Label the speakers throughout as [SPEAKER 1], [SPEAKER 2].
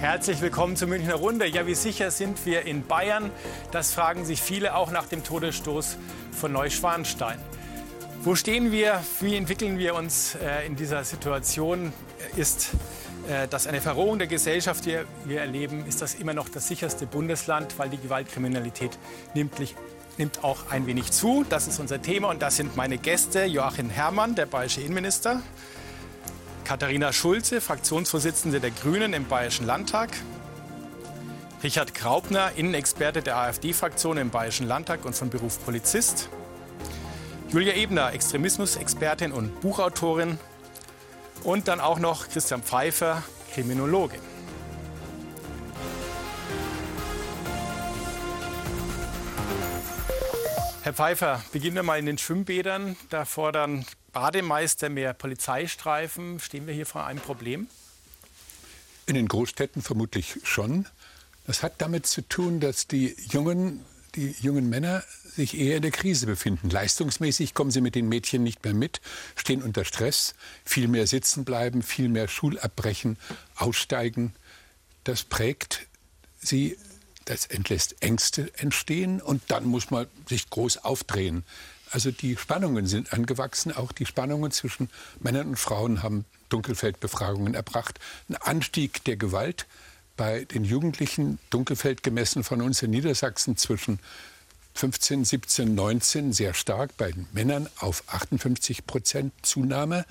[SPEAKER 1] Herzlich willkommen zur Münchner Runde. Ja, wie sicher sind wir in Bayern? Das fragen sich viele auch nach dem Todesstoß von Neuschwanstein. Wo stehen wir? Wie entwickeln wir uns äh, in dieser Situation? Ist äh, das eine Verrohung der Gesellschaft, die wir erleben? Ist das immer noch das sicherste Bundesland, weil die Gewaltkriminalität nimmt, nimmt auch ein wenig zu? Das ist unser Thema und das sind meine Gäste. Joachim Herrmann, der bayerische Innenminister. Katharina Schulze, Fraktionsvorsitzende der Grünen im Bayerischen Landtag. Richard Graupner, Innenexperte der AfD-Fraktion im Bayerischen Landtag und von Beruf Polizist. Julia Ebner, Extremismusexpertin und Buchautorin. Und dann auch noch Christian Pfeiffer, Kriminologe. Herr Pfeiffer, beginnen wir mal in den Schwimmbädern. Da fordern Bademeister mehr Polizeistreifen. Stehen wir hier vor einem Problem?
[SPEAKER 2] In den Großstädten vermutlich schon. Das hat damit zu tun, dass die jungen, die jungen Männer sich eher in der Krise befinden. Leistungsmäßig kommen sie mit den Mädchen nicht mehr mit, stehen unter Stress, viel mehr sitzen bleiben, viel mehr Schulabbrechen, aussteigen. Das prägt sie, das entlässt Ängste entstehen und dann muss man sich groß aufdrehen. Also die Spannungen sind angewachsen, auch die Spannungen zwischen Männern und Frauen haben Dunkelfeldbefragungen erbracht. Ein Anstieg der Gewalt bei den Jugendlichen, Dunkelfeld gemessen von uns in Niedersachsen zwischen 15, 17, 19 sehr stark, bei den Männern auf 58 Prozent Zunahme,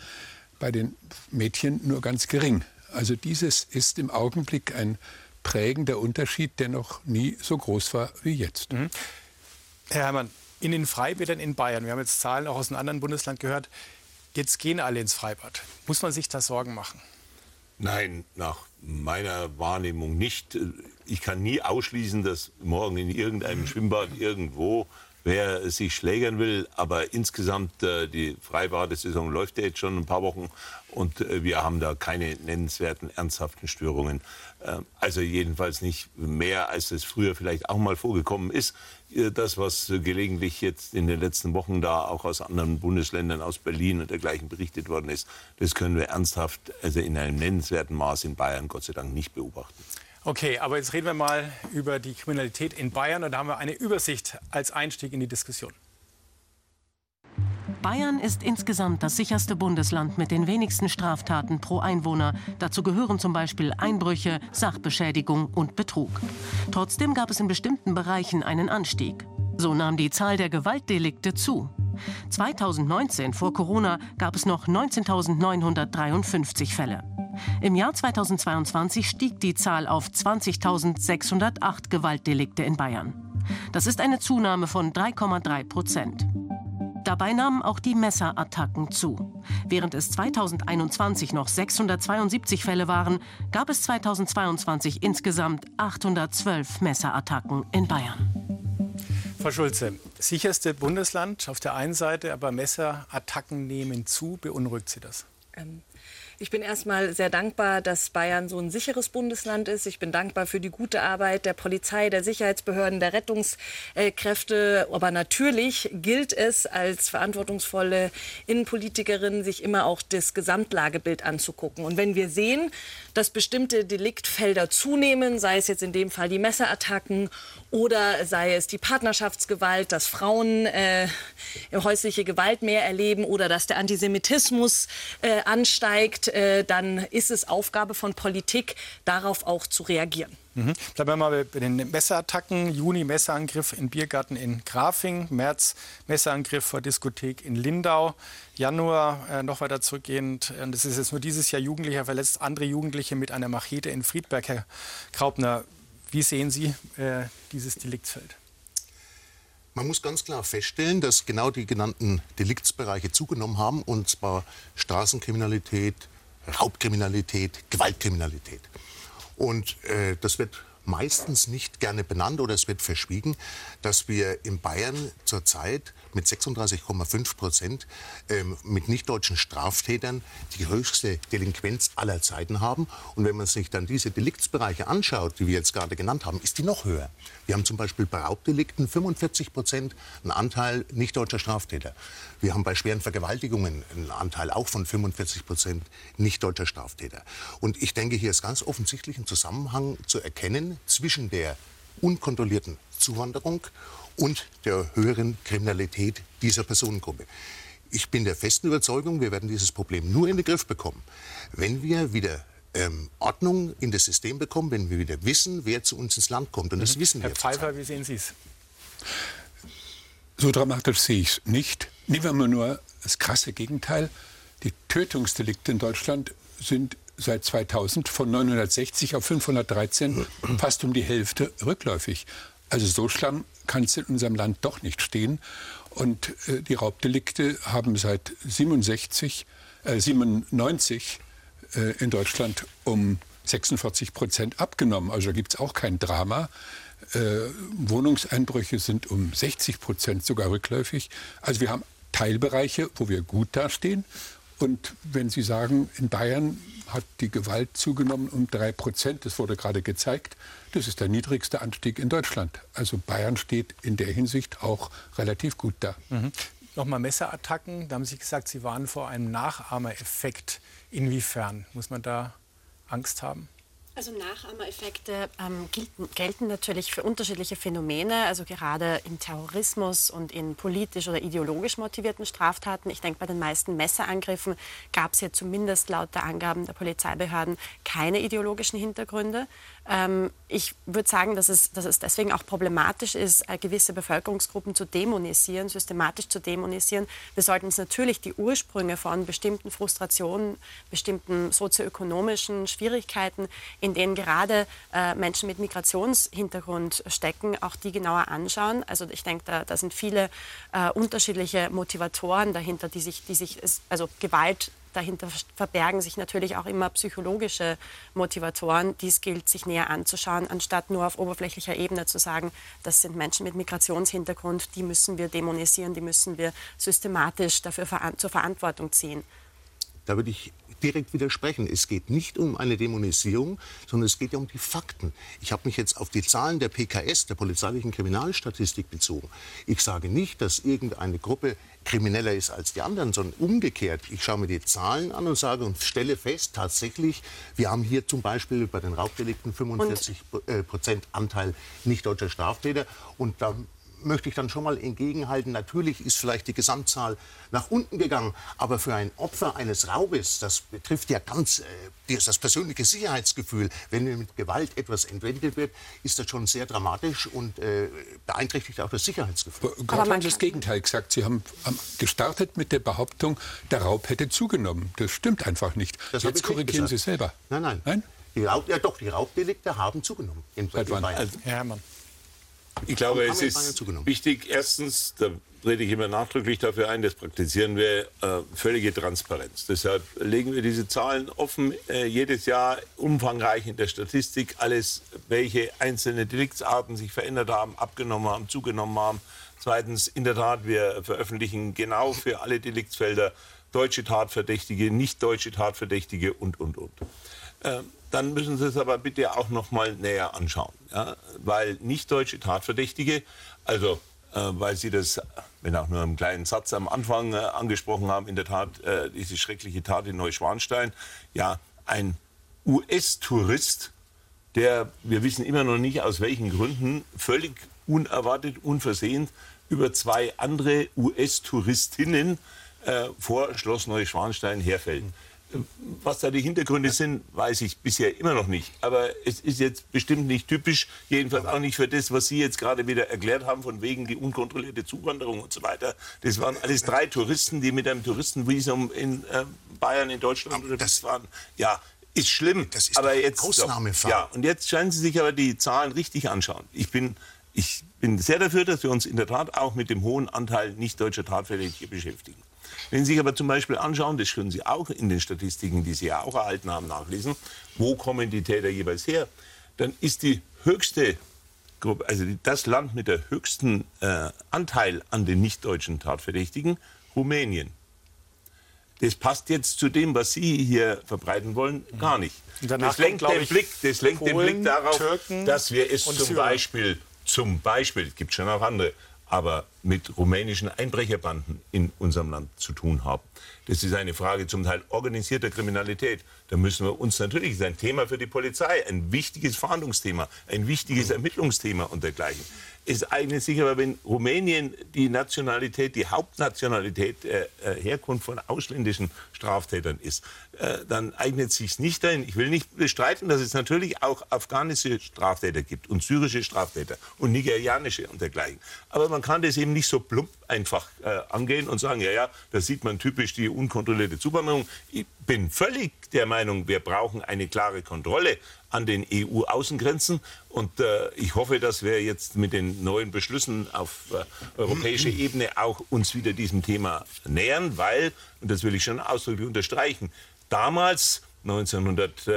[SPEAKER 2] bei den Mädchen nur ganz gering. Also dieses ist im Augenblick ein prägender Unterschied, der noch nie so groß war wie jetzt. Mhm.
[SPEAKER 1] Herr Herrmann, in den Freibädern in Bayern, wir haben jetzt Zahlen auch aus einem anderen Bundesland gehört, jetzt gehen alle ins Freibad. Muss man sich da Sorgen machen?
[SPEAKER 3] Nein, nach meiner Wahrnehmung nicht. Ich kann nie ausschließen, dass morgen in irgendeinem Schwimmbad irgendwo wer sich schlägern will. Aber insgesamt, äh, die Freibadesaison läuft ja jetzt schon ein paar Wochen und äh, wir haben da keine nennenswerten, ernsthaften Störungen. Äh, also jedenfalls nicht mehr, als es früher vielleicht auch mal vorgekommen ist. Äh, das, was gelegentlich jetzt in den letzten Wochen da auch aus anderen Bundesländern, aus Berlin und dergleichen berichtet worden ist, das können wir ernsthaft, also in einem nennenswerten Maß in Bayern Gott sei Dank nicht beobachten.
[SPEAKER 1] Okay, aber jetzt reden wir mal über die Kriminalität in Bayern und da haben wir eine Übersicht als Einstieg in die Diskussion.
[SPEAKER 4] Bayern ist insgesamt das sicherste Bundesland mit den wenigsten Straftaten pro Einwohner. Dazu gehören zum Beispiel Einbrüche, Sachbeschädigung und Betrug. Trotzdem gab es in bestimmten Bereichen einen Anstieg. So nahm die Zahl der Gewaltdelikte zu. 2019 vor Corona gab es noch 19.953 Fälle. Im Jahr 2022 stieg die Zahl auf 20.608 Gewaltdelikte in Bayern. Das ist eine Zunahme von 3,3 Prozent. Dabei nahmen auch die Messerattacken zu. Während es 2021 noch 672 Fälle waren, gab es 2022 insgesamt 812 Messerattacken in Bayern.
[SPEAKER 1] Frau Schulze, sicherste Bundesland auf der einen Seite, aber Messerattacken nehmen zu. Beunruhigt Sie das?
[SPEAKER 5] Ähm, ich bin erstmal sehr dankbar, dass Bayern so ein sicheres Bundesland ist. Ich bin dankbar für die gute Arbeit der Polizei, der Sicherheitsbehörden, der Rettungskräfte. Aber natürlich gilt es als verantwortungsvolle Innenpolitikerin, sich immer auch das Gesamtlagebild anzugucken. Und wenn wir sehen, dass bestimmte Deliktfelder zunehmen, sei es jetzt in dem Fall die Messerattacken oder sei es die Partnerschaftsgewalt, dass Frauen äh, häusliche Gewalt mehr erleben oder dass der Antisemitismus äh, ansteigt, äh, dann ist es Aufgabe von Politik, darauf auch zu reagieren.
[SPEAKER 1] Mhm. Bleiben wir mal bei den Messerattacken. Juni Messerangriff in Biergarten in Grafing, März Messerangriff vor Diskothek in Lindau, Januar äh, noch weiter zurückgehend, und das ist jetzt nur dieses Jahr Jugendlicher verletzt, andere Jugendliche mit einer Machete in Friedberg. Herr Graupner, wie sehen Sie äh, dieses Deliktsfeld?
[SPEAKER 6] Man muss ganz klar feststellen, dass genau die genannten Deliktsbereiche zugenommen haben, und zwar Straßenkriminalität, Raubkriminalität, Gewaltkriminalität. Und äh, das wird meistens nicht gerne benannt oder es wird verschwiegen, dass wir in Bayern zurzeit mit 36,5 Prozent ähm, mit nichtdeutschen Straftätern die höchste Delinquenz aller Zeiten haben. Und wenn man sich dann diese Deliktsbereiche anschaut, die wir jetzt gerade genannt haben, ist die noch höher. Wir haben zum Beispiel bei Raubdelikten 45 Prozent einen Anteil nichtdeutscher Straftäter. Wir haben bei schweren Vergewaltigungen einen Anteil auch von 45 Prozent nichtdeutscher Straftäter. Und ich denke, hier ist ganz offensichtlich ein Zusammenhang zu erkennen zwischen der unkontrollierten Zuwanderung und der höheren Kriminalität dieser Personengruppe. Ich bin der festen Überzeugung, wir werden dieses Problem nur in den Griff bekommen, wenn wir wieder ähm, Ordnung in das System bekommen, wenn wir wieder wissen, wer zu uns ins Land kommt. Und das mhm. wissen
[SPEAKER 1] Herr wir. Herr Pfeiffer, wie sehen Sie es?
[SPEAKER 2] So dramatisch sehe ich es nicht. Nehmen wir mal nur das krasse Gegenteil. Die Tötungsdelikte in Deutschland sind seit 2000 von 960 auf 513 fast um die Hälfte rückläufig. Also so schlimm kann es in unserem Land doch nicht stehen. Und äh, die Raubdelikte haben seit 67, äh, 97 äh, in Deutschland um 46 Prozent abgenommen. Also da gibt es auch kein Drama. Äh, Wohnungseinbrüche sind um 60 Prozent sogar rückläufig. Also wir haben Teilbereiche, wo wir gut dastehen. Und wenn Sie sagen, in Bayern hat die Gewalt zugenommen um drei Prozent. Das wurde gerade gezeigt. Das ist der niedrigste Anstieg in Deutschland. Also Bayern steht in der Hinsicht auch relativ gut da.
[SPEAKER 1] Mhm. Nochmal Messerattacken. Da haben Sie gesagt, Sie waren vor einem Nachahmereffekt. Inwiefern muss man da Angst haben?
[SPEAKER 7] Also Nachahmereffekte ähm, gelten, gelten, natürlich für unterschiedliche Phänomene, also gerade im Terrorismus und in politisch oder ideologisch motivierten Straftaten. Ich denke, bei den meisten Messerangriffen gab es ja zumindest laut der Angaben der Polizeibehörden keine ideologischen Hintergründe. Ähm, ich würde sagen, dass es, dass es deswegen auch problematisch ist, äh, gewisse Bevölkerungsgruppen zu dämonisieren, systematisch zu dämonisieren. Wir sollten uns natürlich die Ursprünge von bestimmten Frustrationen, bestimmten sozioökonomischen Schwierigkeiten, in denen gerade äh, Menschen mit Migrationshintergrund stecken, auch die genauer anschauen. Also ich denke, da, da sind viele äh, unterschiedliche Motivatoren dahinter, die sich, die sich also Gewalt dahinter verbergen sich natürlich auch immer psychologische Motivatoren. Dies gilt sich näher anzuschauen, anstatt nur auf oberflächlicher Ebene zu sagen, das sind Menschen mit Migrationshintergrund, die müssen wir dämonisieren, die müssen wir systematisch dafür zur Verantwortung ziehen.
[SPEAKER 6] Da würde ich direkt widersprechen. Es geht nicht um eine Dämonisierung, sondern es geht ja um die Fakten. Ich habe mich jetzt auf die Zahlen der PKS, der polizeilichen Kriminalstatistik, bezogen. Ich sage nicht, dass irgendeine Gruppe krimineller ist als die anderen, sondern umgekehrt. Ich schaue mir die Zahlen an und sage und stelle fest, tatsächlich, wir haben hier zum Beispiel bei den Raubdelikten 45 und? Äh, Prozent Anteil nicht deutscher Straftäter. Und da möchte ich dann schon mal entgegenhalten, natürlich ist vielleicht die Gesamtzahl nach unten gegangen, aber für ein Opfer eines Raubes, das betrifft ja ganz äh, das persönliche Sicherheitsgefühl, wenn mit Gewalt etwas entwendet wird, ist das schon sehr dramatisch und äh, beeinträchtigt auch das Sicherheitsgefühl.
[SPEAKER 2] Gott hat das Gegenteil gesagt. Sie haben gestartet mit der Behauptung, der Raub hätte zugenommen. Das stimmt einfach nicht. Das Jetzt korrigieren Sie selber.
[SPEAKER 6] Nein, nein. nein? Die Raub, ja doch, die Raubdelikte haben zugenommen.
[SPEAKER 2] In, Seit wann? Also,
[SPEAKER 3] Herr Herrmann. Ich glaube, es ist wichtig, erstens, da trete ich immer nachdrücklich dafür ein, das praktizieren wir, äh, völlige Transparenz. Deshalb legen wir diese Zahlen offen, äh, jedes Jahr umfangreich in der Statistik, alles, welche einzelne Deliktsarten sich verändert haben, abgenommen haben, zugenommen haben. Zweitens, in der Tat, wir veröffentlichen genau für alle Deliktsfelder deutsche Tatverdächtige, nicht deutsche Tatverdächtige und, und, und. Ähm, dann müssen Sie es aber bitte auch noch mal näher anschauen. Ja? Weil nicht deutsche Tatverdächtige, also äh, weil Sie das, wenn auch nur einen kleinen Satz am Anfang äh, angesprochen haben, in der Tat äh, diese schreckliche Tat in Neuschwanstein, ja, ein US-Tourist, der, wir wissen immer noch nicht aus welchen Gründen, völlig unerwartet, unversehens über zwei andere US-Touristinnen äh, vor Schloss Neuschwanstein herfällt. Was da die Hintergründe sind, weiß ich bisher immer noch nicht. Aber es ist jetzt bestimmt nicht typisch, jedenfalls auch nicht für das, was Sie jetzt gerade wieder erklärt haben, von wegen die unkontrollierte Zuwanderung und so weiter. Das waren alles drei Touristen, die mit einem Touristenvisum in äh, Bayern, in Deutschland unterwegs waren. Ja, ist schlimm.
[SPEAKER 6] Das ist aber jetzt Ausnahmefall.
[SPEAKER 3] Ja, und jetzt scheinen Sie sich aber die Zahlen richtig anschauen. Ich bin, ich bin sehr dafür, dass wir uns in der Tat auch mit dem hohen Anteil nicht deutscher Tatfälle hier beschäftigen. Wenn Sie sich aber zum Beispiel anschauen, das können Sie auch in den Statistiken, die Sie ja auch erhalten haben, nachlesen, wo kommen die Täter jeweils her, dann ist die höchste also das Land mit der höchsten äh, Anteil an den nicht-deutschen Tatverdächtigen, Rumänien. Das passt jetzt zu dem, was Sie hier verbreiten wollen, gar nicht. Das lenkt, den
[SPEAKER 1] ich,
[SPEAKER 3] Blick, das lenkt
[SPEAKER 1] Polen,
[SPEAKER 3] den Blick darauf,
[SPEAKER 1] Türken
[SPEAKER 3] dass wir es zum. Beispiel, zum Beispiel, es gibt schon auch andere, aber mit rumänischen Einbrecherbanden in unserem Land zu tun haben. Das ist eine Frage zum Teil organisierter Kriminalität. Da müssen wir uns natürlich, das ist ein Thema für die Polizei, ein wichtiges Fahndungsthema, ein wichtiges Ermittlungsthema und dergleichen. Es eignet sich aber, wenn Rumänien die Nationalität, die Hauptnationalität äh, äh, Herkunft von ausländischen Straftätern ist, äh, dann eignet es sich nicht dahin. Ich will nicht bestreiten, dass es natürlich auch afghanische Straftäter gibt und syrische Straftäter und nigerianische und dergleichen. Aber man kann das eben nicht so plump einfach äh, angehen und sagen, ja, ja, da sieht man typisch die unkontrollierte Zuwanderung. Ich bin völlig der Meinung, wir brauchen eine klare Kontrolle an den EU-Außengrenzen. Und äh, ich hoffe, dass wir jetzt mit den neuen Beschlüssen auf äh, europäischer Ebene auch uns wieder diesem Thema nähern, weil, und das will ich schon ausdrücklich unterstreichen, damals 1900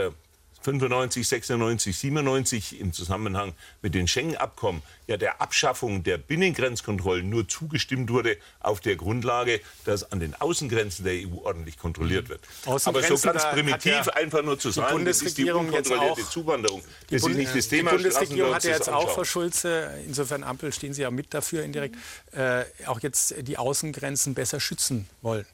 [SPEAKER 3] 95, 96, 97 im Zusammenhang mit den Schengen-Abkommen ja der Abschaffung der Binnengrenzkontrollen nur zugestimmt wurde auf der Grundlage, dass an den Außengrenzen der EU ordentlich kontrolliert wird. Aber so ganz primitiv
[SPEAKER 1] ja
[SPEAKER 3] einfach nur zu
[SPEAKER 1] die
[SPEAKER 3] sagen, das ist die
[SPEAKER 1] Bundesregierung jetzt
[SPEAKER 3] unkontrollierte
[SPEAKER 1] auch-
[SPEAKER 3] Zuwanderung.
[SPEAKER 1] Die,
[SPEAKER 3] Das ist nicht das
[SPEAKER 1] die
[SPEAKER 3] Thema.
[SPEAKER 1] Bundesregierung
[SPEAKER 3] Lassen
[SPEAKER 1] hat ja jetzt auch. Frau Schulze, insofern Ampel stehen Sie ja mit dafür indirekt, äh, auch jetzt die Außengrenzen besser schützen wollen.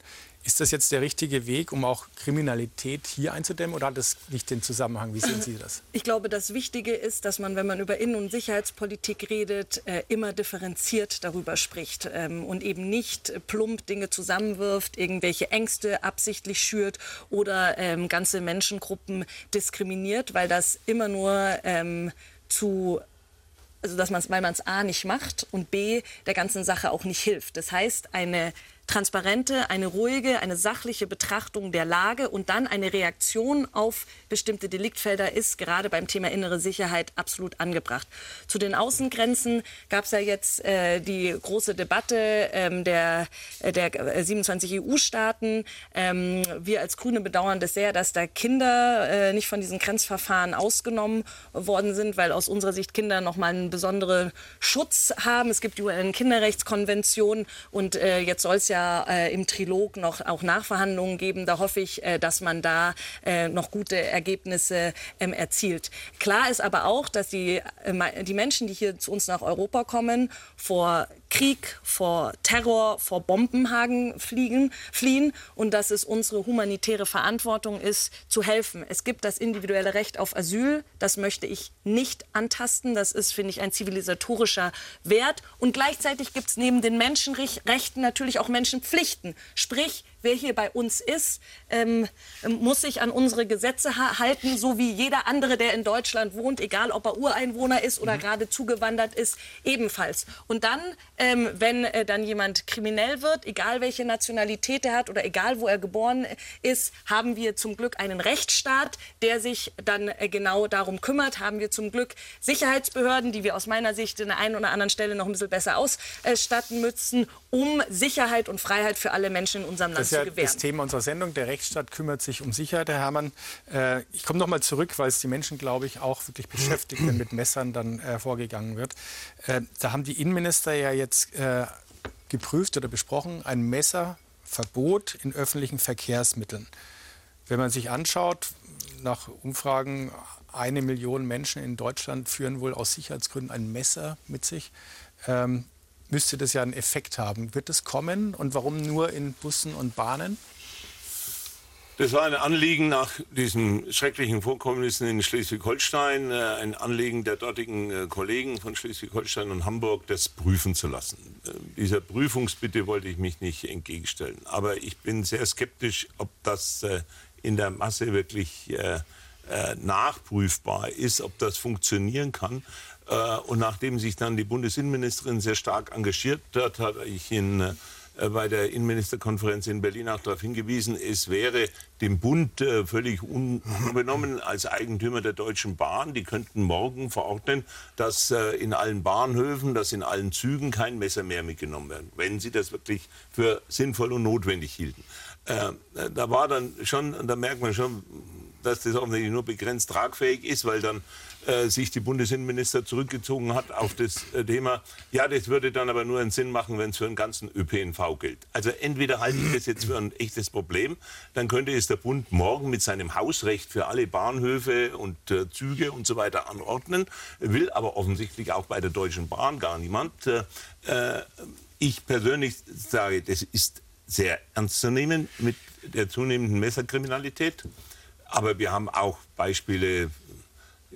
[SPEAKER 1] Ist das jetzt der richtige Weg, um auch Kriminalität hier einzudämmen oder hat das nicht den Zusammenhang? Wie sehen Sie das?
[SPEAKER 5] Ich glaube, das Wichtige ist, dass man, wenn man über Innen- und Sicherheitspolitik redet, äh, immer differenziert darüber spricht ähm, und eben nicht äh, plump Dinge zusammenwirft, irgendwelche Ängste absichtlich schürt oder ähm, ganze Menschengruppen diskriminiert, weil das immer nur ähm, zu also dass man es, weil man es A nicht macht und B der ganzen Sache auch nicht hilft. Das heißt, eine transparente, eine ruhige, eine sachliche Betrachtung der Lage und dann eine Reaktion auf bestimmte Deliktfelder ist gerade beim Thema innere Sicherheit absolut angebracht. Zu den Außengrenzen gab es ja jetzt äh, die große Debatte ähm, der, äh, der äh, 27 EU-Staaten. Ähm, wir als Grüne bedauern das sehr, dass da Kinder äh, nicht von diesen Grenzverfahren ausgenommen worden sind, weil aus unserer Sicht Kinder noch mal einen besonderen Schutz haben. Es gibt die UN-Kinderrechtskonvention und äh, jetzt soll es ja äh, im Trilog noch auch Nachverhandlungen geben. Da hoffe ich, äh, dass man da äh, noch gute Ergebnisse ähm, erzielt. Klar ist aber auch, dass die, äh, die Menschen, die hier zu uns nach Europa kommen, vor Krieg, vor Terror, vor Bombenhagen fliegen, fliehen und dass es unsere humanitäre Verantwortung ist, zu helfen. Es gibt das individuelle Recht auf Asyl, das möchte ich nicht antasten. Das ist, finde ich, ein zivilisatorischer Wert. Und gleichzeitig gibt es neben den Menschenrechten natürlich auch Menschenpflichten. Sprich, wer hier bei uns ist, ähm, muss sich an unsere Gesetze ha halten, so wie jeder andere, der in Deutschland wohnt, egal ob er Ureinwohner ist oder gerade zugewandert ist, ebenfalls. Und dann, ähm, wenn äh, dann jemand kriminell wird, egal welche Nationalität er hat oder egal wo er geboren ist, haben wir zum Glück einen Rechtsstaat, der sich dann äh, genau darum kümmert. Haben wir zum Glück Sicherheitsbehörden, die wir aus meiner Sicht an der einen oder anderen Stelle noch ein bisschen besser ausstatten müssen, um Sicherheit und Freiheit für alle Menschen in unserem Land
[SPEAKER 1] ist ja
[SPEAKER 5] gewähren.
[SPEAKER 1] das Thema unserer Sendung. Der Rechtsstaat kümmert sich um Sicherheit, Herr Herrmann. Äh, ich komme noch mal zurück, weil es die Menschen, glaube ich, auch wirklich beschäftigt, wenn mit Messern dann äh, vorgegangen wird. Äh, da haben die Innenminister ja jetzt äh, geprüft oder besprochen, ein Messerverbot in öffentlichen Verkehrsmitteln. Wenn man sich anschaut, nach Umfragen, eine Million Menschen in Deutschland führen wohl aus Sicherheitsgründen ein Messer mit sich. Ähm, müsste das ja einen Effekt haben. Wird es kommen und warum nur in Bussen und Bahnen?
[SPEAKER 3] Das war ein Anliegen nach diesen schrecklichen Vorkommnissen in Schleswig-Holstein, äh, ein Anliegen der dortigen äh, Kollegen von Schleswig-Holstein und Hamburg, das prüfen zu lassen. Äh, dieser Prüfungsbitte wollte ich mich nicht entgegenstellen. Aber ich bin sehr skeptisch, ob das äh, in der Masse wirklich nachprüfbar ist, ob das funktionieren kann. Äh, und nachdem sich dann die Bundesinnenministerin sehr stark engagiert hat, habe ich in äh, bei der Innenministerkonferenz in Berlin auch darauf hingewiesen, es wäre dem Bund äh, völlig unbenommen als Eigentümer der Deutschen Bahn. Die könnten morgen verordnen, dass in allen Bahnhöfen, dass in allen Zügen kein Messer mehr mitgenommen werden, wenn sie das wirklich für sinnvoll und notwendig hielten. Da war dann schon, da merkt man schon, dass das offensichtlich nur begrenzt tragfähig ist, weil dann äh, sich die Bundesinnenminister zurückgezogen hat auf das äh, Thema. Ja, das würde dann aber nur einen Sinn machen, wenn es für den ganzen ÖPNV gilt. Also entweder halte ich das jetzt für ein echtes Problem, dann könnte es der Bund morgen mit seinem Hausrecht für alle Bahnhöfe und äh, Züge und so weiter anordnen, will aber offensichtlich auch bei der Deutschen Bahn gar niemand. Äh, äh, ich persönlich sage, das ist sehr ernst zu nehmen mit der zunehmenden Messerkriminalität. Aber wir haben auch Beispiele,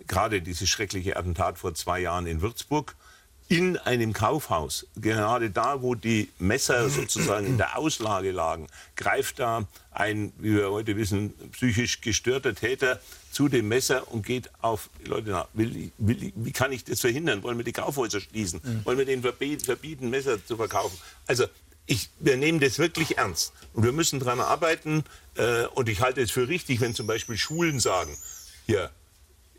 [SPEAKER 3] gerade dieses schreckliche Attentat vor zwei Jahren in Würzburg, in einem Kaufhaus, gerade da, wo die Messer sozusagen in der Auslage lagen, greift da ein, wie wir heute wissen, psychisch gestörter Täter zu dem Messer und geht auf Leute nach. Will, will, wie kann ich das verhindern? Wollen wir die Kaufhäuser schließen? Mhm. Wollen wir denen verbieten, verbieten, Messer zu verkaufen? Also ich, wir nehmen das wirklich ernst und wir müssen daran arbeiten. Äh, und ich halte es für richtig, wenn zum Beispiel Schulen sagen, hier,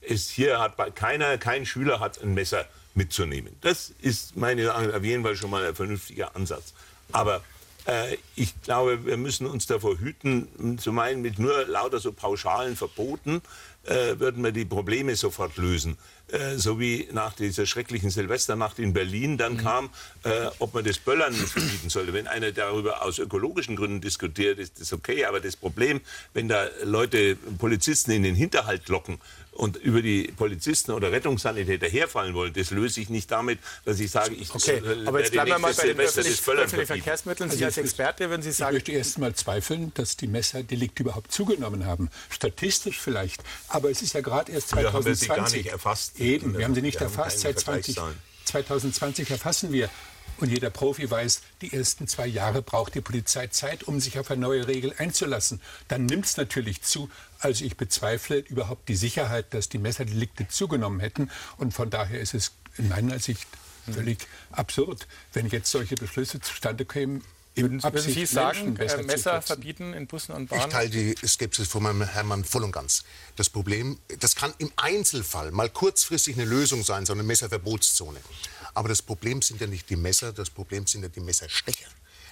[SPEAKER 3] ist, hier hat keiner, kein Schüler hat ein Messer mitzunehmen. Das ist meine auf jeden Fall schon mal ein vernünftiger Ansatz. Aber äh, ich glaube, wir müssen uns davor hüten, zu meinen, mit nur lauter so pauschalen Verboten äh, würden wir die Probleme sofort lösen. Äh, so wie nach dieser schrecklichen Silvesternacht in Berlin dann mhm. kam, äh, ob man das Böllern verbieten sollte. Wenn einer darüber aus ökologischen Gründen diskutiert, ist das okay. Aber das Problem, wenn da Leute Polizisten in den Hinterhalt locken und über die Polizisten oder Rettungssanitäter herfallen wollen, das löse ich nicht damit, dass ich sage, ich
[SPEAKER 1] okay, aber jetzt bleiben wir mal bei den öffentlichen, öffentlichen Verkehrsmitteln. Sie also als Experte, wenn Sie sagen...
[SPEAKER 2] Ich möchte erst mal zweifeln, dass die Messerdelikte überhaupt zugenommen haben. Statistisch vielleicht, aber es ist ja gerade erst 2020. Wir haben sie gar nicht erfasst. Eben, wir haben sie nicht wir erfasst. Seit 20, 2020 erfassen wir. Und jeder Profi weiß, die ersten zwei Jahre braucht die Polizei Zeit, um sich auf eine neue Regel einzulassen. Dann nimmt es natürlich zu. Also ich bezweifle überhaupt die Sicherheit, dass die Messerdelikte zugenommen hätten. Und von daher ist es in meiner Sicht völlig absurd, wenn jetzt solche Beschlüsse zustande kämen,
[SPEAKER 1] würden, würden Sie sagen, Messer, äh, Messer verbieten in Bussen und Bahnen?
[SPEAKER 6] Ich teile die Skepsis von meinem Hermann voll und ganz. Das Problem, das kann im Einzelfall mal kurzfristig eine Lösung sein, so eine Messerverbotszone. Aber das Problem sind ja nicht die Messer, das Problem sind ja die Messerstecher.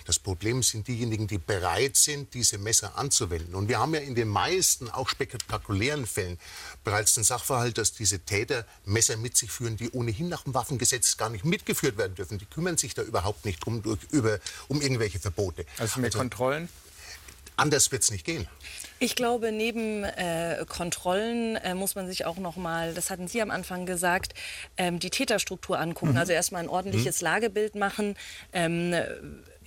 [SPEAKER 6] Das Problem sind diejenigen, die bereit sind, diese Messer anzuwenden. Und wir haben ja in den meisten, auch spektakulären Fällen, bereits den Sachverhalt, dass diese Täter Messer mit sich führen, die ohnehin nach dem Waffengesetz gar nicht mitgeführt werden dürfen. Die kümmern sich da überhaupt nicht drum, durch, über, um irgendwelche Verbote.
[SPEAKER 1] Also mehr also, Kontrollen?
[SPEAKER 6] Anders wird es nicht gehen.
[SPEAKER 5] Ich glaube, neben äh, Kontrollen äh, muss man sich auch noch mal, das hatten Sie am Anfang gesagt, ähm, die Täterstruktur angucken. Mhm. Also erstmal ein ordentliches mhm. Lagebild machen. Ähm,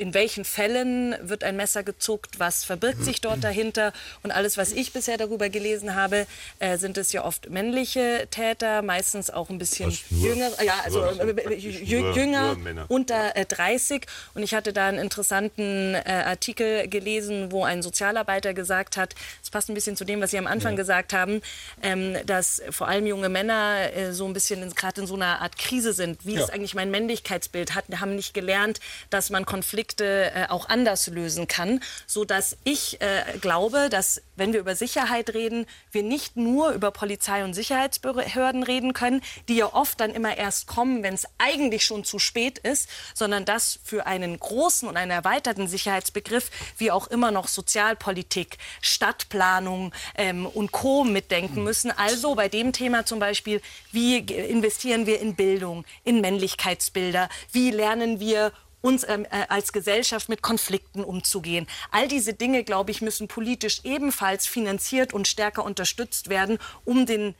[SPEAKER 5] in welchen Fällen wird ein Messer gezuckt, was verbirgt sich dort dahinter. Und alles, was ich bisher darüber gelesen habe, äh, sind es ja oft männliche Täter, meistens auch ein bisschen jünger, ja, also äh, jünger, nur unter äh, 30. Und ich hatte da einen interessanten äh, Artikel gelesen, wo ein Sozialarbeiter gesagt hat, es passt ein bisschen zu dem, was Sie am Anfang ja. gesagt haben, ähm, dass vor allem junge Männer äh, so ein bisschen gerade in so einer Art Krise sind. Wie ja. ist eigentlich mein Männlichkeitsbild? Hat, haben nicht gelernt, dass man Konflikte Konflikte äh, auch anders lösen kann, so dass ich äh, glaube, dass wenn wir über Sicherheit reden, wir nicht nur über Polizei und Sicherheitsbehörden reden können, die ja oft dann immer erst kommen, wenn es eigentlich schon zu spät ist, sondern dass für einen großen und einen erweiterten Sicherheitsbegriff wir auch immer noch Sozialpolitik, Stadtplanung ähm, und Co. mitdenken müssen. Also bei dem Thema zum Beispiel, wie investieren wir in Bildung, in Männlichkeitsbilder, wie lernen wir uns ähm, äh, als Gesellschaft mit Konflikten umzugehen. All diese Dinge, glaube ich, müssen politisch ebenfalls finanziert und stärker unterstützt werden, um den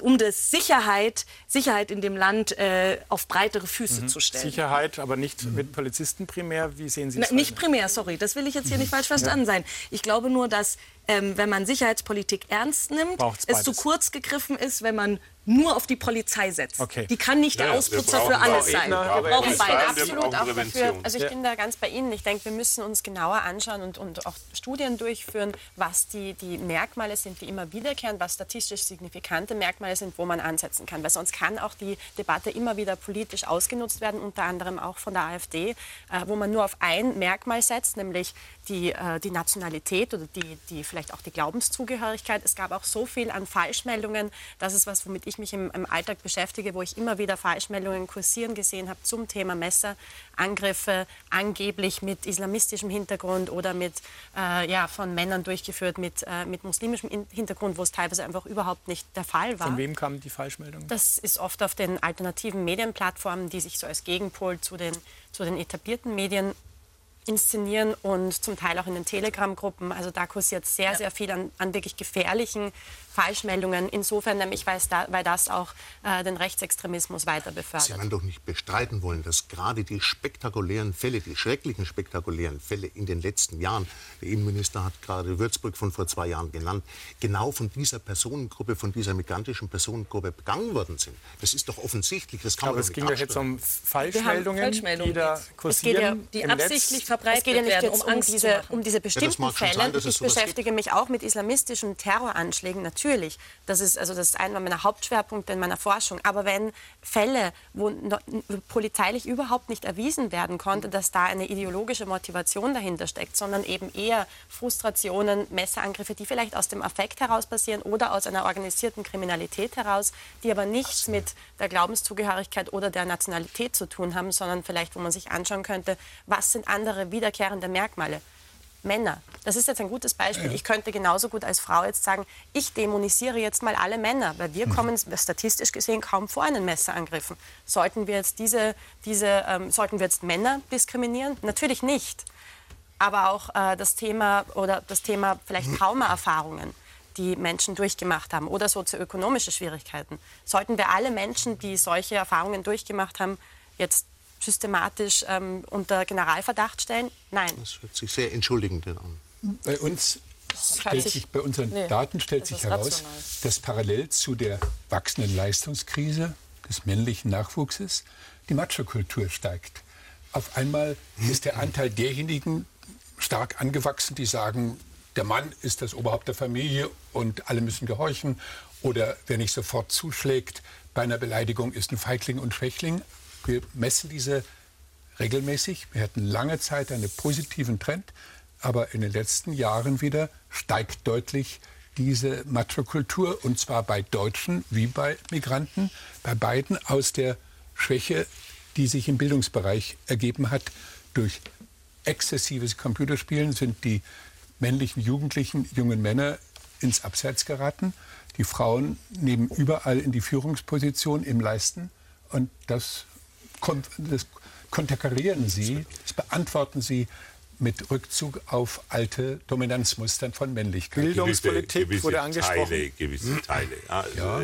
[SPEAKER 5] um das Sicherheit, Sicherheit in dem Land äh, auf breitere Füße mhm. zu stellen.
[SPEAKER 1] Sicherheit, aber nicht mit Polizisten primär. Wie sehen Sie
[SPEAKER 5] das? Na, nicht primär, sorry, das will ich jetzt hier nicht falsch verstanden ja. sein. Ich glaube nur, dass ähm, wenn man Sicherheitspolitik ernst nimmt, es zu kurz gegriffen ist, wenn man nur auf die Polizei setzt. Okay. Die kann nicht ja, der Ausputzer für alles sein. Wir
[SPEAKER 7] brauchen beide absolut auch dafür. Also ich bin da ganz bei Ihnen. Ich denke, wir müssen uns genauer anschauen und, und auch Studien durchführen, was die, die Merkmale sind, die immer wiederkehren, was statistisch signifikante Merkmale sind, wo man ansetzen kann. Weil sonst kann auch die Debatte immer wieder politisch ausgenutzt werden, unter anderem auch von der AfD, äh, wo man nur auf ein Merkmal setzt, nämlich die, äh, die Nationalität oder die, die vielleicht auch die Glaubenszugehörigkeit. Es gab auch so viel an Falschmeldungen. Das ist was, womit ich mich im, im Alltag beschäftige, wo ich immer wieder Falschmeldungen kursieren gesehen habe zum Thema Messerangriffe, angeblich mit islamistischem Hintergrund oder mit, äh, ja, von Männern durchgeführt mit, äh, mit muslimischem Hintergrund, wo es teilweise einfach überhaupt nicht der Fall war.
[SPEAKER 1] Von wem kamen die Falschmeldungen?
[SPEAKER 7] Das ist oft auf den alternativen Medienplattformen, die sich so als Gegenpol zu den, zu den etablierten Medien inszenieren und zum Teil auch in den Telegram-Gruppen. Also da kursiert sehr, sehr viel an, an wirklich gefährlichen Falschmeldungen. Insofern nämlich, weil, da, weil das auch äh, den Rechtsextremismus weiter befördert.
[SPEAKER 6] Sie werden doch nicht bestreiten wollen, dass gerade die spektakulären Fälle, die schrecklichen spektakulären Fälle in den letzten Jahren, der Innenminister hat gerade Würzburg von vor zwei Jahren genannt, genau von dieser Personengruppe, von dieser migrantischen Personengruppe begangen worden sind. Das ist doch offensichtlich. Das kann
[SPEAKER 1] Aber es ging doch jetzt um Falschmeldungen, Falschmeldungen die da kursieren.
[SPEAKER 5] Ja, die absichtlich verbreitet
[SPEAKER 7] es geht ja nicht werden, um, um, diese, um diese bestimmten ja, Fälle. ich beschäftige gibt. mich auch mit islamistischen Terroranschlägen natürlich natürlich. Das ist, also das ist einer meiner Hauptschwerpunkte in meiner Forschung. Aber wenn Fälle, wo polizeilich überhaupt nicht erwiesen werden konnte, dass da eine ideologische Motivation dahinter steckt, sondern eben eher Frustrationen, Messerangriffe, die vielleicht aus dem Affekt heraus passieren oder aus einer organisierten Kriminalität heraus, die aber nichts mit der Glaubenszugehörigkeit oder der Nationalität zu tun haben, sondern vielleicht, wo man sich anschauen könnte, was sind andere wiederkehrende Merkmale. Männer. Das ist jetzt ein gutes Beispiel. Ich könnte genauso gut als Frau jetzt sagen, ich dämonisiere jetzt mal alle Männer, weil wir mhm. kommen statistisch gesehen kaum vor einen Messerangriffen. Sollten wir jetzt diese, diese ähm, sollten wir jetzt Männer diskriminieren? Natürlich nicht. Aber auch äh, das Thema oder das Thema vielleicht mhm. Traumaerfahrungen die Menschen durchgemacht haben oder sozioökonomische Schwierigkeiten. Sollten wir alle Menschen, die solche Erfahrungen durchgemacht haben, jetzt systematisch ähm, unter Generalverdacht stellen? Nein.
[SPEAKER 6] Das hört sich sehr entschuldigend an.
[SPEAKER 2] Bei uns stellt sich, bei unseren nee, Daten stellt sich heraus, rational. dass parallel zu der wachsenden Leistungskrise des männlichen Nachwuchses die Machokultur steigt. Auf einmal ist der Anteil derjenigen stark angewachsen, die sagen, der Mann ist das Oberhaupt der Familie und alle müssen gehorchen. Oder wer nicht sofort zuschlägt bei einer Beleidigung, ist ein Feigling und Schwächling. Wir messen diese regelmäßig. Wir hatten lange Zeit einen positiven Trend, aber in den letzten Jahren wieder steigt deutlich diese Matrokultur und zwar bei Deutschen wie bei Migranten, bei beiden aus der Schwäche, die sich im Bildungsbereich ergeben hat. Durch exzessives Computerspielen sind die männlichen Jugendlichen, jungen Männer ins Abseits geraten. Die Frauen nehmen überall in die Führungsposition im Leisten und das das konterkarieren Sie, das beantworten Sie mit Rückzug auf alte Dominanzmuster von Männlichkeit.
[SPEAKER 1] Bildungspolitik gewisse,
[SPEAKER 3] wurde
[SPEAKER 1] angesprochen.
[SPEAKER 3] Teile, gewisse Teile. Ja, also, ja.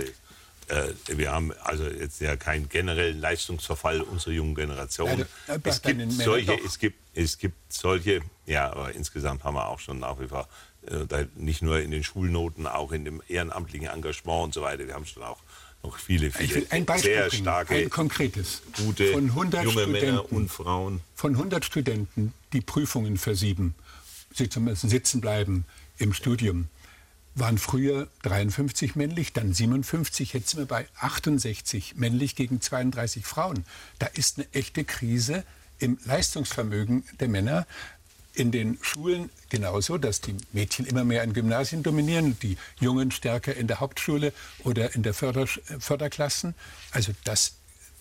[SPEAKER 3] Äh, wir haben also jetzt ja keinen generellen Leistungsverfall unserer jungen Generation. Ja, es, gibt solche, es, gibt, es gibt solche, ja, aber insgesamt haben wir auch schon nach wie vor, äh, nicht nur in den Schulnoten, auch in dem ehrenamtlichen Engagement und so weiter, wir haben schon auch noch viele, viele
[SPEAKER 2] ein Beispiel sehr starke, ein konkretes.
[SPEAKER 3] gute von 100 junge Männer und Frauen.
[SPEAKER 2] Von 100 Studenten, die Prüfungen versieben, sie zumindest sitzen bleiben im Studium, waren früher 53 männlich, dann 57, jetzt sind wir bei 68 männlich gegen 32 Frauen. Da ist eine echte Krise im Leistungsvermögen der Männer in den Schulen genauso, dass die Mädchen immer mehr in Gymnasien dominieren, die Jungen stärker in der Hauptschule oder in der Förder Förderklassen. Also das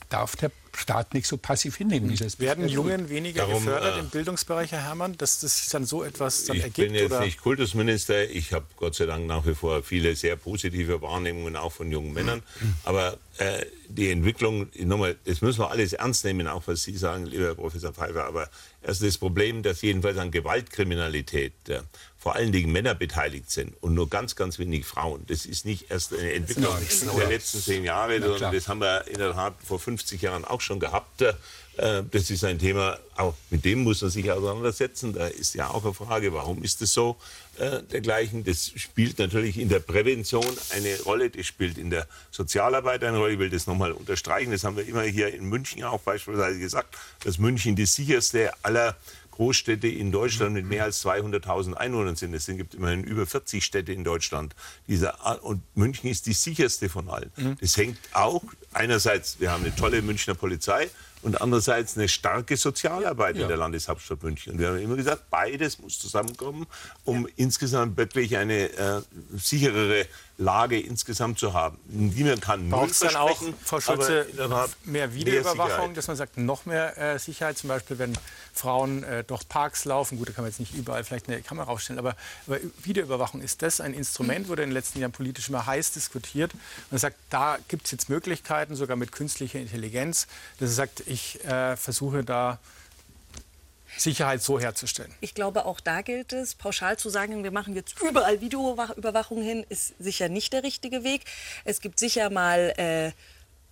[SPEAKER 2] darf der Staat nicht so passiv hinnehmen.
[SPEAKER 1] Dieses Werden Jungen weniger Darum, gefördert äh, im Bildungsbereich, Herr Herrmann, dass das sich dann so etwas dann
[SPEAKER 3] ich
[SPEAKER 1] ergibt?
[SPEAKER 3] Ich bin jetzt oder? nicht Kultusminister. Ich habe Gott sei Dank nach wie vor viele sehr positive Wahrnehmungen auch von jungen Männern. Aber äh, die Entwicklung, nochmal, das müssen wir alles ernst nehmen, auch was Sie sagen, lieber Herr Professor Pfeiffer. Aber erst das Problem, dass jedenfalls an Gewaltkriminalität äh, vor allen Dingen Männer beteiligt sind und nur ganz, ganz wenig Frauen. Das ist nicht erst eine Entwicklung der letzten zehn Jahre, sondern das haben wir in der Tat vor 50 Jahren auch schon gehabt. Äh, das ist ein Thema, auch mit dem muss man sich auseinandersetzen. Da ist ja auch eine Frage, warum ist das so äh, dergleichen? Das spielt natürlich in der Prävention eine Rolle, das spielt in der Sozialarbeit eine Rolle. Ich will das nochmal unterstreichen. Das haben wir immer hier in München auch beispielsweise gesagt, dass München die sicherste aller Großstädte in Deutschland mit mehr als 200.000 Einwohnern sind. Es gibt immerhin über 40 Städte in Deutschland. Dieser, und München ist die sicherste von allen. Mhm. Das hängt auch einerseits, wir haben eine tolle Münchner Polizei, und andererseits eine starke Sozialarbeit ja. in der Landeshauptstadt München. Und wir haben immer gesagt, beides muss zusammenkommen, um ja. insgesamt wirklich eine äh, sicherere Lage insgesamt zu haben. Niemand kann
[SPEAKER 1] Braucht es dann auch, Frau Schulze, mehr Videoüberwachung, mehr dass man sagt, noch mehr äh, Sicherheit, zum Beispiel, wenn Frauen äh, durch Parks laufen. Gut, da kann man jetzt nicht überall vielleicht eine Kamera aufstellen, aber, aber Videoüberwachung, ist das ein Instrument, wurde in den letzten Jahren politisch immer heiß diskutiert. Man sagt, da gibt es jetzt Möglichkeiten, sogar mit künstlicher Intelligenz, dass er sagt, ich äh, versuche da Sicherheit so herzustellen.
[SPEAKER 5] Ich glaube, auch da gilt es, pauschal zu sagen, wir machen jetzt überall Videoüberwachung hin, ist sicher nicht der richtige Weg. Es gibt sicher mal äh,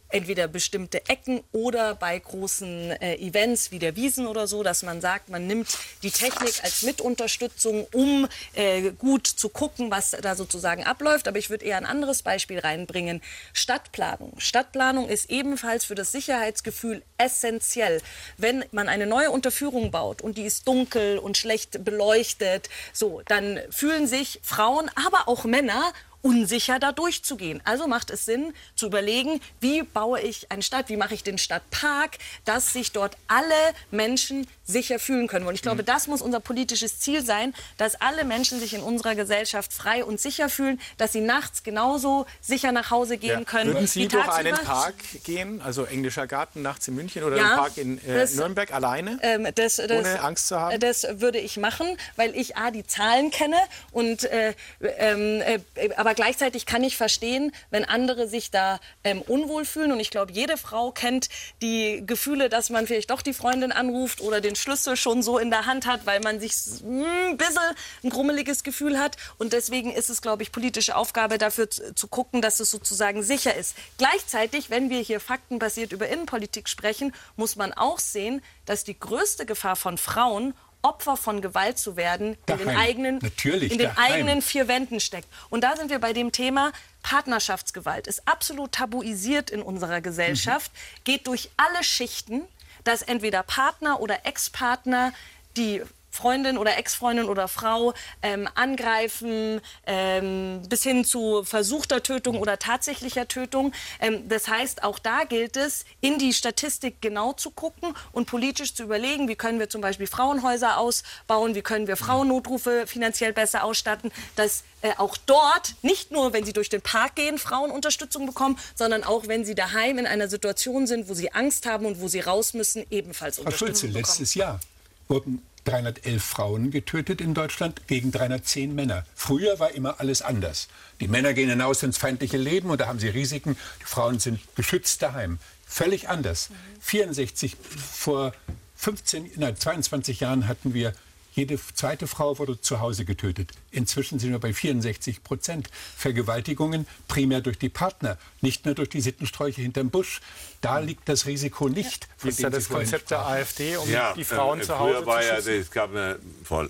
[SPEAKER 5] entweder bestimmte Ecken oder bei großen äh, Events wie der Wiesen oder so, dass man sagt, man nimmt die Technik als Mitunterstützung, um äh, gut zu gucken, was da sozusagen abläuft. Aber ich würde eher ein anderes Beispiel reinbringen. Stadtplanung. Stadtplanung ist ebenfalls für das Sicherheitsgefühl essentiell. Wenn man eine neue Unterführung baut und die ist dunkel und schlecht beleuchtet, so, dann fühlen sich Frauen, aber auch Männer unsicher da durchzugehen. Also macht es Sinn zu überlegen, wie baue ich eine Stadt, wie mache ich den Stadtpark, dass sich dort alle Menschen sicher fühlen können. Und ich glaube, mhm. das muss unser politisches Ziel sein, dass alle Menschen sich in unserer Gesellschaft frei und sicher fühlen, dass sie nachts genauso sicher nach Hause gehen ja. können.
[SPEAKER 1] Würden Sie durch einen Park gehen, also englischer Garten nachts in München oder ja, einen Park in äh, das, Nürnberg alleine,
[SPEAKER 5] ähm, das, das, ohne Angst zu haben? Das würde ich machen, weil ich A, die Zahlen kenne und äh, ähm, äh, aber gleichzeitig kann ich verstehen, wenn andere sich da ähm, unwohl fühlen und ich glaube, jede Frau kennt die Gefühle, dass man vielleicht doch die Freundin anruft oder den Schlüssel schon so in der Hand hat, weil man sich hm, ein bisschen ein grummeliges Gefühl hat. Und deswegen ist es, glaube ich, politische Aufgabe dafür zu, zu gucken, dass es sozusagen sicher ist. Gleichzeitig, wenn wir hier faktenbasiert über Innenpolitik sprechen, muss man auch sehen, dass die größte Gefahr von Frauen Opfer von Gewalt zu werden, daheim. in den, eigenen,
[SPEAKER 2] Natürlich,
[SPEAKER 5] in den eigenen vier Wänden steckt. Und da sind wir bei dem Thema, Partnerschaftsgewalt ist absolut tabuisiert in unserer Gesellschaft, mhm. geht durch alle Schichten dass entweder Partner oder Ex-Partner die Freundin oder Ex-Freundin oder Frau ähm, angreifen, ähm, bis hin zu versuchter Tötung oder tatsächlicher Tötung. Ähm, das heißt, auch da gilt es, in die Statistik genau zu gucken und politisch zu überlegen, wie können wir zum Beispiel Frauenhäuser ausbauen, wie können wir Frauennotrufe finanziell besser ausstatten, dass äh, auch dort, nicht nur wenn sie durch den Park gehen, Frauen Unterstützung bekommen, sondern auch wenn sie daheim in einer Situation sind, wo sie Angst haben und wo sie raus müssen, ebenfalls
[SPEAKER 2] Unterstützung Schulze, bekommen. letztes Jahr wurden 311 Frauen getötet in Deutschland gegen 310 Männer. Früher war immer alles anders. Die Männer gehen hinaus ins feindliche Leben und da haben sie Risiken. Die Frauen sind geschützt daheim. Völlig anders. 64 vor 15, nein, 22 Jahren hatten wir jede zweite Frau wurde zu Hause getötet. Inzwischen sind wir bei 64 Prozent. Vergewaltigungen primär durch die Partner, nicht mehr durch die Sittensträuche hinterm Busch. Da liegt das Risiko nicht.
[SPEAKER 1] Wie ist ja das Konzept der AfD, um ja, die Frauen äh, zu Hause
[SPEAKER 3] war
[SPEAKER 1] zu schützen?
[SPEAKER 3] Ja, es gab eine, vor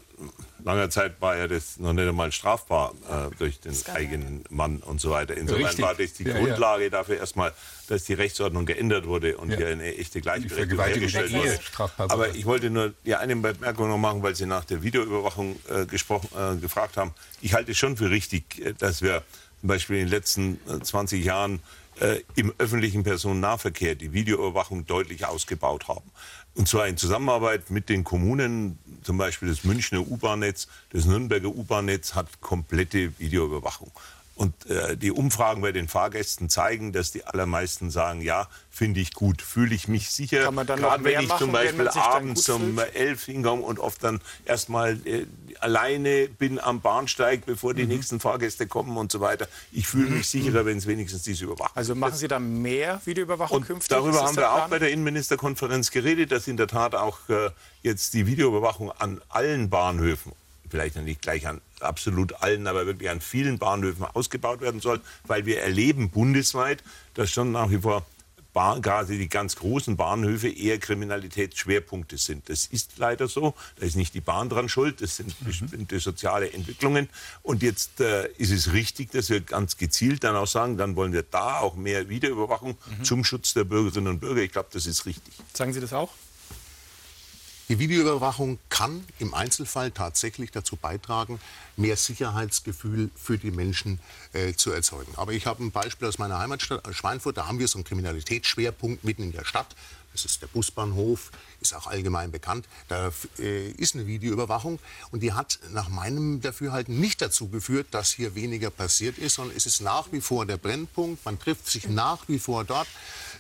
[SPEAKER 3] langer Zeit war ja das noch nicht einmal strafbar äh, durch den eigenen Mann und so weiter. Insofern Richtig. war das die ja, Grundlage ja. dafür erstmal, dass die Rechtsordnung geändert wurde und ja. hier eine echte Gleichberechtigung hergestellt wurde. Aber ich wollte nur ja, eine Bemerkung noch machen, weil Sie nach der Videoüberwachung äh, gesprochen, äh, gefragt haben. Ich halte es schon für richtig, äh, dass wir zum Beispiel in den letzten 20 äh, Jahren äh, im öffentlichen Personennahverkehr die Videoüberwachung deutlich ausgebaut haben. Und zwar in Zusammenarbeit mit den Kommunen, zum Beispiel das Münchner U-Bahn-Netz, das Nürnberger U-Bahn-Netz hat komplette Videoüberwachung. Und äh, die Umfragen bei den Fahrgästen zeigen, dass die allermeisten sagen, ja, finde ich gut, fühle ich mich sicher.
[SPEAKER 1] Kann man dann Gerade wenn ich machen,
[SPEAKER 3] zum Beispiel abends um elf hinkomme und oft dann erstmal äh, alleine bin am Bahnsteig, bevor die mhm. nächsten Fahrgäste kommen und so weiter. Ich fühle mich mhm. sicherer, wenn es wenigstens diese Überwachung
[SPEAKER 1] Also machen Sie da mehr Videoüberwachung
[SPEAKER 3] und künftig? Darüber haben wir auch bei der Innenministerkonferenz geredet, dass in der Tat auch äh, jetzt die Videoüberwachung an allen Bahnhöfen vielleicht nicht gleich an absolut allen, aber wirklich an vielen Bahnhöfen ausgebaut werden soll, weil wir erleben bundesweit, dass schon nach wie vor gerade die ganz großen Bahnhöfe eher Kriminalitätsschwerpunkte sind. Das ist leider so. Da ist nicht die Bahn dran schuld. Das sind mhm. bestimmte soziale Entwicklungen. Und jetzt äh, ist es richtig, dass wir ganz gezielt dann auch sagen, dann wollen wir da auch mehr Wiederüberwachung mhm. zum Schutz der Bürgerinnen und Bürger. Ich glaube, das ist richtig.
[SPEAKER 1] Sagen Sie das auch?
[SPEAKER 6] Die Videoüberwachung kann im Einzelfall tatsächlich dazu beitragen, mehr Sicherheitsgefühl für die Menschen äh, zu erzeugen. Aber ich habe ein Beispiel aus meiner Heimatstadt Schweinfurt. Da haben wir so einen Kriminalitätsschwerpunkt mitten in der Stadt. das ist der Busbahnhof, ist auch allgemein bekannt. Da äh, ist eine Videoüberwachung und die hat nach meinem Dafürhalten nicht dazu geführt, dass hier weniger passiert ist, sondern es ist nach wie vor der Brennpunkt. Man trifft sich nach wie vor dort.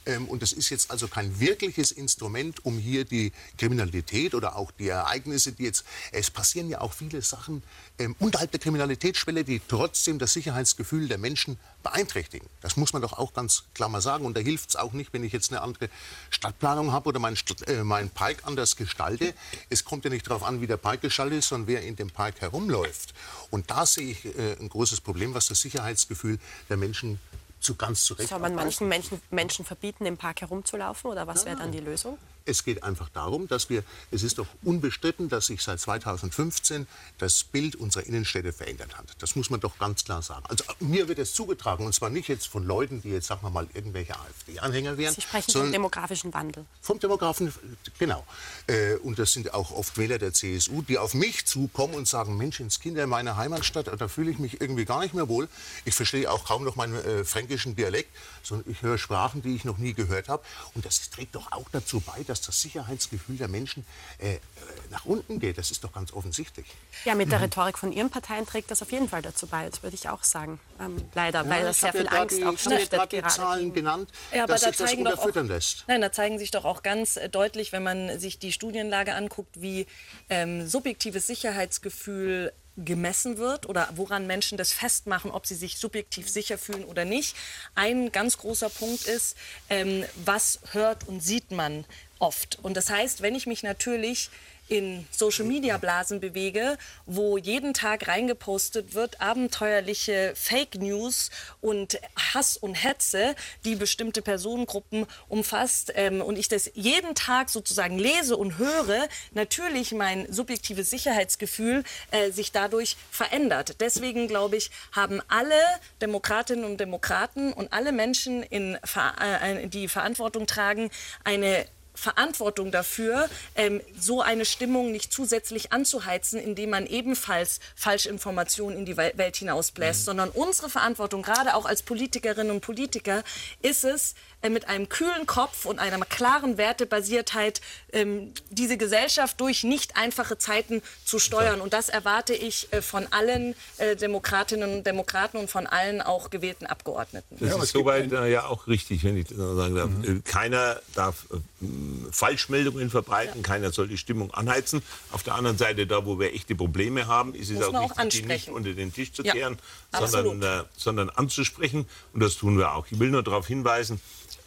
[SPEAKER 6] Ähm, und das ist jetzt also kein wirkliches Instrument, um hier die Kriminalität oder auch die Ereignisse, die jetzt, es passieren ja auch viele Sachen ähm, unterhalb der Kriminalitätsschwelle, die trotzdem das Sicherheitsgefühl der Menschen beeinträchtigen. Das muss man doch auch ganz klar mal sagen. Und da hilft es auch nicht, wenn ich jetzt eine andere Stadtplanung habe oder meinen äh, mein Park anders gestalte. Es kommt ja nicht darauf an, wie der Park gestaltet ist, sondern wer in dem Park herumläuft. Und da sehe ich äh, ein großes Problem, was das Sicherheitsgefühl der Menschen zu ganz zurecht.
[SPEAKER 7] Soll man manchen Menschen, Menschen verbieten, im Park herumzulaufen oder was wäre dann die Lösung?
[SPEAKER 6] Es geht einfach darum, dass wir, es ist doch unbestritten, dass sich seit 2015 das Bild unserer Innenstädte verändert hat. Das muss man doch ganz klar sagen. Also mir wird es zugetragen, und zwar nicht jetzt von Leuten, die jetzt, sagen wir mal, irgendwelche AfD-Anhänger wären.
[SPEAKER 7] Sie sprechen vom demografischen Wandel.
[SPEAKER 6] Vom demografischen, genau. Äh, und das sind auch oft Wähler der CSU, die auf mich zukommen und sagen, Mensch, ins Kinder in meiner Heimatstadt, da fühle ich mich irgendwie gar nicht mehr wohl. Ich verstehe auch kaum noch meinen äh, fränkischen Dialekt, sondern ich höre Sprachen, die ich noch nie gehört habe. Und das trägt doch auch dazu bei, dass dass das Sicherheitsgefühl der Menschen äh, äh, nach unten geht. Das ist doch ganz offensichtlich.
[SPEAKER 7] Ja, mit der. Rhetorik von Ihren Parteien trägt das auf jeden Fall dazu bei. Das würde ich auch sagen. Ähm, leider, ja, weil das sehr viel ja Angst die, auch stiftet.
[SPEAKER 6] Ich gerade die Zahlen genannt,
[SPEAKER 5] ja, aber
[SPEAKER 6] dass
[SPEAKER 5] da
[SPEAKER 6] sich das unterfüttern lässt.
[SPEAKER 5] Nein, da zeigen sich doch auch ganz äh, deutlich, wenn man sich die Studienlage anguckt, wie ähm, subjektives Sicherheitsgefühl gemessen wird oder woran Menschen das festmachen, ob sie sich subjektiv sicher fühlen oder nicht. Ein ganz großer Punkt ist, ähm, was hört und sieht man oft. Und das heißt, wenn ich mich natürlich in Social-Media-Blasen bewege, wo jeden Tag reingepostet wird, abenteuerliche Fake News und Hass und Hetze, die bestimmte Personengruppen umfasst ähm, und ich das jeden Tag sozusagen lese und höre, natürlich mein subjektives Sicherheitsgefühl äh, sich dadurch verändert. Deswegen glaube ich, haben alle Demokratinnen und Demokraten und alle Menschen, in, äh, die Verantwortung tragen, eine Verantwortung dafür, ähm, so eine Stimmung nicht zusätzlich anzuheizen, indem man ebenfalls Falschinformationen in die Welt hinausbläst, mhm. sondern unsere Verantwortung, gerade auch als Politikerinnen und Politiker, ist es, äh, mit einem kühlen Kopf und einer klaren Wertebasiertheit ähm, diese Gesellschaft durch nicht einfache Zeiten zu steuern. Und das erwarte ich äh, von allen äh, Demokratinnen und Demokraten und von allen auch gewählten Abgeordneten.
[SPEAKER 3] Das ja, ist soweit äh, ja auch richtig, wenn ich das sagen darf. Mhm. Keiner darf äh, Falschmeldungen verbreiten, ja. keiner soll die Stimmung anheizen. Auf der anderen Seite, da wo wir echte Probleme haben, ist es auch, auch wichtig, die nicht unter den Tisch zu kehren, ja, sondern, äh, sondern anzusprechen. Und das tun wir auch. Ich will nur darauf hinweisen,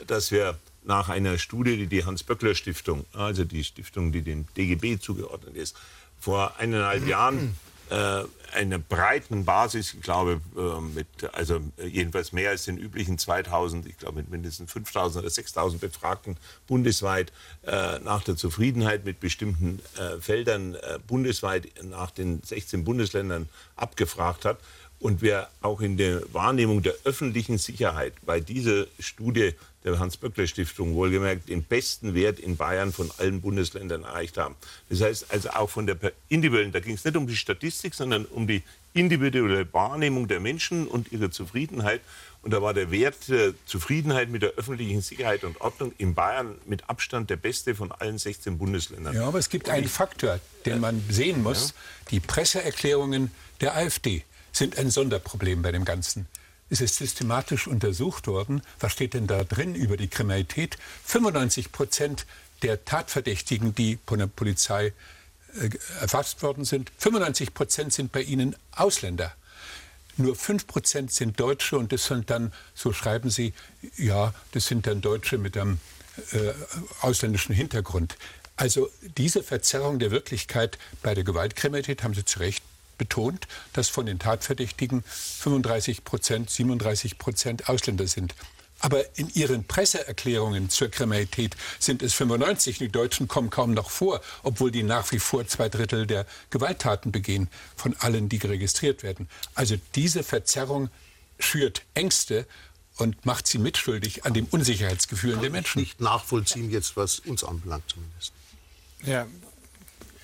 [SPEAKER 3] dass wir nach einer Studie, die die Hans-Böckler-Stiftung, also die Stiftung, die dem DGB zugeordnet ist, vor eineinhalb Jahren äh, einer breiten Basis, ich glaube, äh, mit, also jedenfalls mehr als den üblichen 2000, ich glaube mit mindestens 5000 oder 6000 Befragten bundesweit äh, nach der Zufriedenheit mit bestimmten äh, Feldern äh, bundesweit nach den 16 Bundesländern abgefragt hat. Und wir auch in der Wahrnehmung der öffentlichen Sicherheit bei dieser Studie der Hans-Böckler-Stiftung wohlgemerkt den besten Wert in Bayern von allen Bundesländern erreicht haben. Das heißt also auch von der individuellen, da ging es nicht um die Statistik, sondern um die individuelle Wahrnehmung der Menschen und ihre Zufriedenheit. Und da war der Wert der Zufriedenheit mit der öffentlichen Sicherheit und Ordnung in Bayern mit Abstand der beste von allen 16 Bundesländern.
[SPEAKER 2] Ja, aber es gibt einen Faktor, den man sehen muss. Ja. Die Presseerklärungen der AfD sind ein Sonderproblem bei dem Ganzen. Es ist systematisch untersucht worden. Was steht denn da drin über die Kriminalität? 95 Prozent der Tatverdächtigen, die von der Polizei äh, erfasst worden sind, 95 Prozent sind bei ihnen Ausländer. Nur 5 Prozent sind Deutsche und das sind dann, so schreiben sie, ja, das sind dann Deutsche mit einem äh, ausländischen Hintergrund. Also diese Verzerrung der Wirklichkeit bei der Gewaltkriminalität haben Sie zu Recht betont, dass von den Tatverdächtigen 35 Prozent, 37 Prozent Ausländer sind. Aber in ihren Presseerklärungen zur Kriminalität sind es 95. Die Deutschen kommen kaum noch vor, obwohl die nach wie vor zwei Drittel der Gewalttaten begehen, von allen, die registriert werden. Also diese Verzerrung schürt Ängste und macht sie mitschuldig an dem Unsicherheitsgefühl der Menschen.
[SPEAKER 6] Nicht nachvollziehen jetzt, was uns anbelangt zumindest.
[SPEAKER 1] Ja,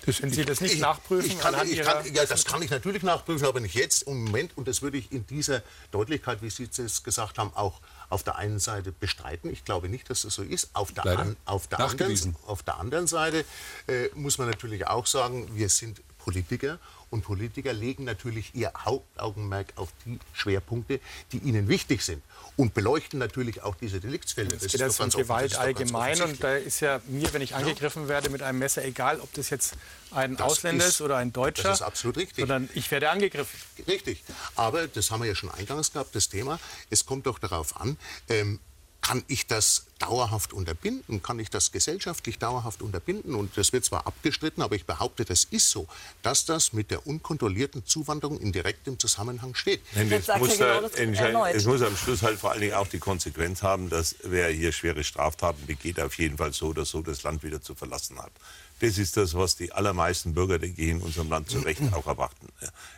[SPEAKER 1] Wenn Sie das nicht
[SPEAKER 6] ich,
[SPEAKER 1] nachprüfen?
[SPEAKER 6] Ich kann, ich kann, ja, das kann ich natürlich nachprüfen, aber nicht jetzt im Moment. Und das würde ich in dieser Deutlichkeit, wie Sie es gesagt haben, auch auf der einen Seite bestreiten. Ich glaube nicht, dass das so ist. Auf der, an, auf der, anderen, auf der anderen, Seite äh, muss man natürlich auch sagen, wir sind Politiker und Politiker legen natürlich ihr Hauptaugenmerk auf die Schwerpunkte, die ihnen wichtig sind und beleuchten natürlich auch diese Deliktsfälle.
[SPEAKER 1] Es geht jetzt um Gewalt allgemein und da ist ja mir, wenn ich angegriffen werde mit einem Messer, egal ob das jetzt ein das Ausländer ist, oder ein Deutscher,
[SPEAKER 6] das ist absolut richtig.
[SPEAKER 1] sondern ich werde angegriffen.
[SPEAKER 6] Richtig, aber das haben wir ja schon eingangs gehabt, das Thema. Es kommt doch darauf an, ähm, kann ich das dauerhaft unterbinden? Kann ich das gesellschaftlich dauerhaft unterbinden? Und das wird zwar abgestritten, aber ich behaupte, das ist so, dass das mit der unkontrollierten Zuwanderung in direktem Zusammenhang steht.
[SPEAKER 3] Nein, das muss genau da, es muss am Schluss halt vor allen Dingen auch die Konsequenz haben, dass wer hier schwere Straftaten begeht, auf jeden Fall so oder so das Land wieder zu verlassen hat. Das ist das, was die allermeisten Bürger, denke ich, in unserem Land zu Recht auch erwarten.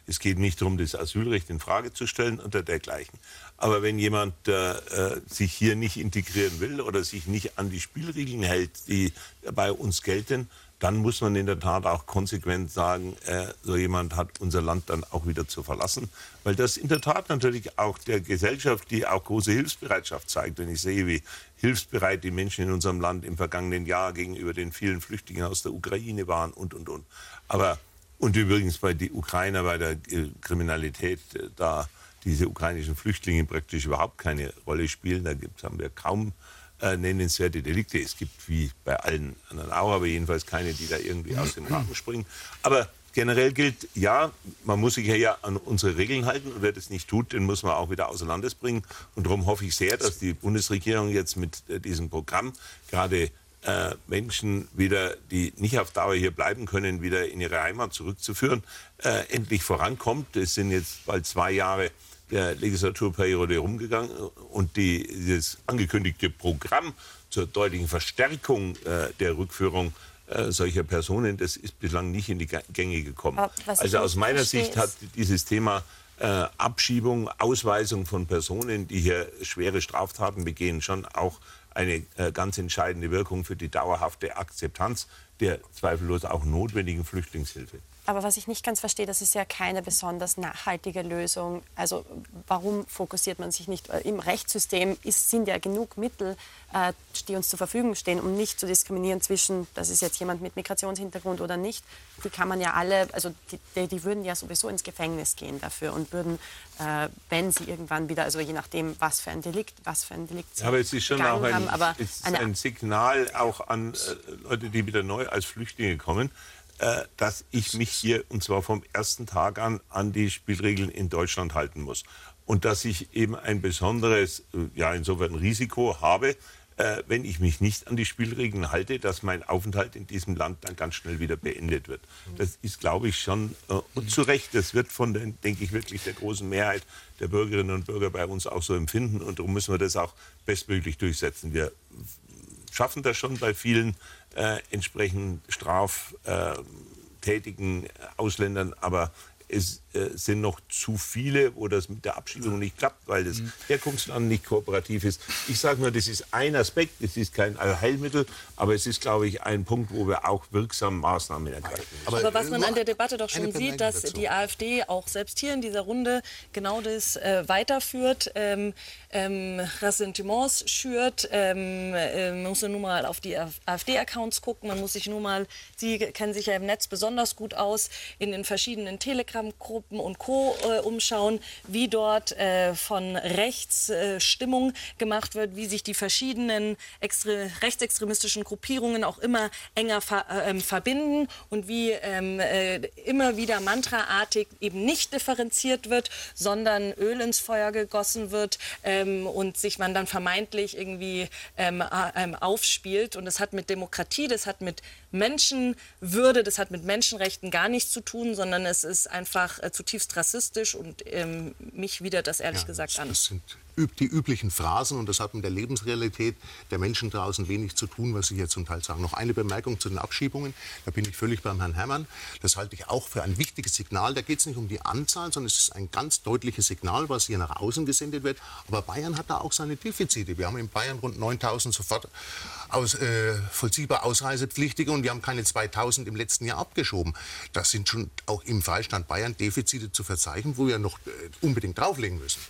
[SPEAKER 3] Es geht nicht darum, das Asylrecht in Frage zu stellen oder dergleichen. Aber wenn jemand äh, äh, sich hier nicht integrieren will oder sich nicht an die Spielregeln hält, die bei uns gelten, dann muss man in der Tat auch konsequent sagen, äh, so jemand hat unser Land dann auch wieder zu verlassen. Weil das in der Tat natürlich auch der Gesellschaft, die auch große Hilfsbereitschaft zeigt. Wenn ich sehe, wie hilfsbereit die Menschen in unserem Land im vergangenen Jahr gegenüber den vielen Flüchtlingen aus der Ukraine waren und, und, und. Aber, und übrigens bei den Ukrainer bei der Kriminalität, äh, da diese ukrainischen Flüchtlinge praktisch überhaupt keine Rolle spielen, da gibt, haben wir kaum äh, nennenswerte Delikte. Es gibt wie bei allen anderen auch, aber jedenfalls keine, die da irgendwie aus den Rahmen springen. Aber generell gilt, ja, man muss sich ja an unsere Regeln halten und wer das nicht tut, den muss man auch wieder außer Landes bringen. Und darum hoffe ich sehr, dass die Bundesregierung jetzt mit äh, diesem Programm gerade äh, Menschen wieder, die nicht auf Dauer hier bleiben können, wieder in ihre Heimat zurückzuführen, äh, endlich vorankommt. Es sind jetzt bald zwei Jahre der Legislaturperiode herumgegangen und die, dieses angekündigte Programm zur deutlichen Verstärkung äh, der Rückführung äh, solcher Personen, das ist bislang nicht in die Gänge gekommen. Also aus meiner Sicht hat dieses Thema äh, Abschiebung, Ausweisung von Personen, die hier schwere Straftaten begehen, schon auch eine äh, ganz entscheidende Wirkung für die dauerhafte Akzeptanz der zweifellos auch notwendigen Flüchtlingshilfe.
[SPEAKER 7] Aber was ich nicht ganz verstehe, das ist ja keine besonders nachhaltige Lösung. Also warum fokussiert man sich nicht? Im Rechtssystem ist, sind ja genug Mittel, äh, die uns zur Verfügung stehen, um nicht zu diskriminieren zwischen, das ist jetzt jemand mit Migrationshintergrund oder nicht. Die kann man ja alle, also die, die würden ja sowieso ins Gefängnis gehen dafür und würden, äh, wenn sie irgendwann wieder, also je nachdem, was für ein Delikt, was für ein Delikt sie
[SPEAKER 3] ja, Aber es ist schon auch ein, haben, aber ein Signal auch an äh, Leute, die wieder neu als Flüchtlinge kommen äh, dass ich mich hier, und zwar vom ersten Tag an, an die Spielregeln in Deutschland halten muss. Und dass ich eben ein besonderes, äh, ja, insofern Risiko habe, äh, wenn ich mich nicht an die Spielregeln halte, dass mein Aufenthalt in diesem Land dann ganz schnell wieder beendet wird. Das ist, glaube ich, schon, äh, und zu Recht, das wird von, den, denke ich, wirklich der großen Mehrheit der Bürgerinnen und Bürger bei uns auch so empfinden. Und darum müssen wir das auch bestmöglich durchsetzen. Wir schaffen das schon bei vielen äh, entsprechend straftätigen Ausländern, aber es äh, sind noch zu viele, wo das mit der Abschiebung nicht klappt, weil das mhm. Herkunftsland nicht kooperativ ist. Ich sage nur, das ist ein Aspekt, es ist kein Allheilmittel, aber es ist, glaube ich, ein Punkt, wo wir auch wirksam Maßnahmen ergreifen müssen.
[SPEAKER 5] Aber, aber was man an der Debatte doch schon sieht, dass dazu. die AfD auch selbst hier in dieser Runde genau das äh, weiterführt, ähm, ähm, Ressentiments schürt. Ähm, äh, man muss nur mal auf die AfD-Accounts gucken, man muss sich nur mal, Sie kennen sich ja im Netz besonders gut aus, in den verschiedenen Telegram-Gruppen und Co. Äh, umschauen, wie dort äh, von rechts äh, Stimmung gemacht wird, wie sich die verschiedenen rechtsextremistischen Gruppierungen auch immer enger äh, ähm, verbinden und wie ähm, äh, immer wieder mantraartig eben nicht differenziert wird, sondern Öl ins Feuer gegossen wird ähm, und sich man dann vermeintlich irgendwie aufspielt. Und das hat mit Demokratie, das hat mit Menschenwürde, das hat mit Menschenrechten gar nichts zu tun, sondern es ist einfach äh, zutiefst rassistisch und ähm, mich widert das ehrlich ja, gesagt
[SPEAKER 6] das,
[SPEAKER 5] an.
[SPEAKER 6] Das sind die üblichen Phrasen und das hat mit der Lebensrealität der Menschen draußen wenig zu tun, was Sie hier zum Teil sagen. Noch eine Bemerkung zu den Abschiebungen. Da bin ich völlig beim Herrn Herrmann. Das halte ich auch für ein wichtiges Signal. Da geht es nicht um die Anzahl, sondern es ist ein ganz deutliches Signal, was hier nach außen gesendet wird. Aber Bayern hat da auch seine Defizite. Wir haben in Bayern rund 9000 sofort aus, äh, vollziehbar Ausreisepflichtige und wir haben keine 2000 im letzten Jahr abgeschoben. Das sind schon auch im Freistand Bayern Defizite zu verzeichnen, wo wir noch äh, unbedingt drauflegen müssen.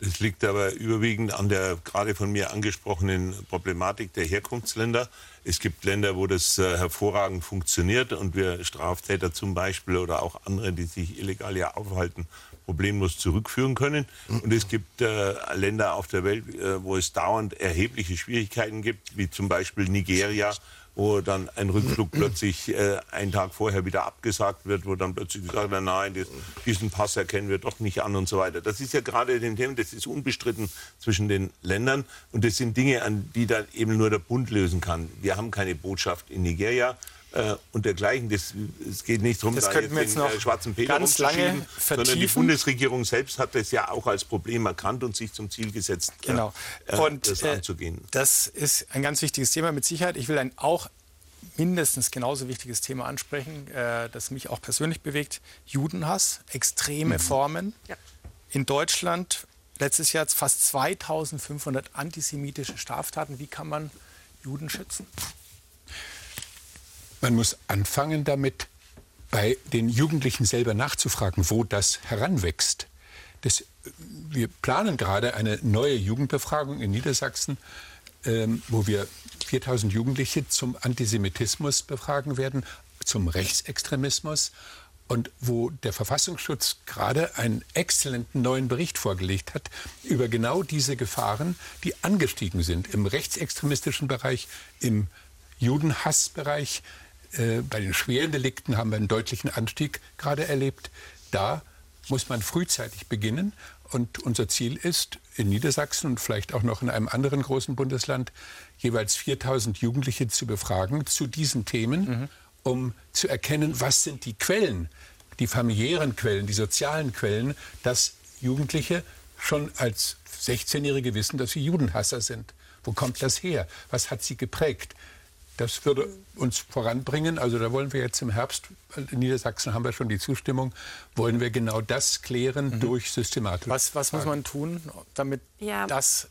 [SPEAKER 3] Es liegt aber überwiegend an der gerade von mir angesprochenen Problematik der Herkunftsländer. Es gibt Länder, wo das äh, hervorragend funktioniert und wir Straftäter zum Beispiel oder auch andere, die sich illegal hier aufhalten, problemlos zurückführen können. Und es gibt äh, Länder auf der Welt, äh, wo es dauernd erhebliche Schwierigkeiten gibt, wie zum Beispiel Nigeria, wo dann ein Rückflug plötzlich äh, einen Tag vorher wieder abgesagt wird, wo dann plötzlich gesagt wird, nein, das, diesen Pass erkennen wir doch nicht an und so weiter. Das ist ja gerade den Thema, das ist unbestritten zwischen den Ländern und das sind Dinge, an die dann eben nur der Bund lösen kann. Wir haben keine Botschaft in Nigeria äh, und dergleichen. Das, es geht nicht darum,
[SPEAKER 1] Das
[SPEAKER 3] da
[SPEAKER 1] könnten wir
[SPEAKER 3] jetzt
[SPEAKER 1] jetzt
[SPEAKER 3] den
[SPEAKER 1] noch
[SPEAKER 3] äh, schwarzen Peter
[SPEAKER 1] ganz lange
[SPEAKER 3] rumzuschieben, sondern die
[SPEAKER 1] vertiefen.
[SPEAKER 3] Bundesregierung selbst hat das ja auch als Problem erkannt und sich zum Ziel gesetzt, äh,
[SPEAKER 1] Genau.
[SPEAKER 3] äh,
[SPEAKER 1] Und
[SPEAKER 3] das
[SPEAKER 1] äh,
[SPEAKER 3] anzugehen.
[SPEAKER 1] das ist ein ganz wichtiges Thema mit Sicherheit. Ich will ein auch mindestens genauso wichtiges Thema ansprechen, äh, das mich auch persönlich bewegt. Judenhass, extreme Formen.
[SPEAKER 5] Ja.
[SPEAKER 1] In Deutschland letztes Jahr fast 2500 antisemitische Straftaten. Wie kann man Juden schützen?
[SPEAKER 2] Man muss anfangen damit, bei den Jugendlichen selber nachzufragen, wo das heranwächst. Das, wir planen gerade eine neue Jugendbefragung in Niedersachsen, ähm, wo wir 4000 Jugendliche zum Antisemitismus befragen werden, zum Rechtsextremismus und wo der Verfassungsschutz gerade einen exzellenten neuen Bericht vorgelegt hat über genau diese Gefahren, die angestiegen sind im rechtsextremistischen Bereich, im Judenhassbereich. Äh, bei den schweren Delikten haben wir einen deutlichen Anstieg gerade erlebt. Da muss man frühzeitig beginnen. Und unser Ziel ist, in Niedersachsen und vielleicht auch noch in einem anderen großen Bundesland jeweils 4000 Jugendliche zu befragen zu diesen Themen, um zu erkennen, was sind die Quellen, die familiären Quellen, die sozialen Quellen, dass Jugendliche schon als 16-Jährige wissen, dass sie Judenhasser sind. Wo kommt das her? Was hat sie geprägt? Das würde uns voranbringen. Also da wollen wir jetzt im Herbst, in Niedersachsen haben wir schon die Zustimmung, wollen wir genau das klären durch systematische
[SPEAKER 1] Was, was muss man tun, damit
[SPEAKER 7] Ja.
[SPEAKER 1] das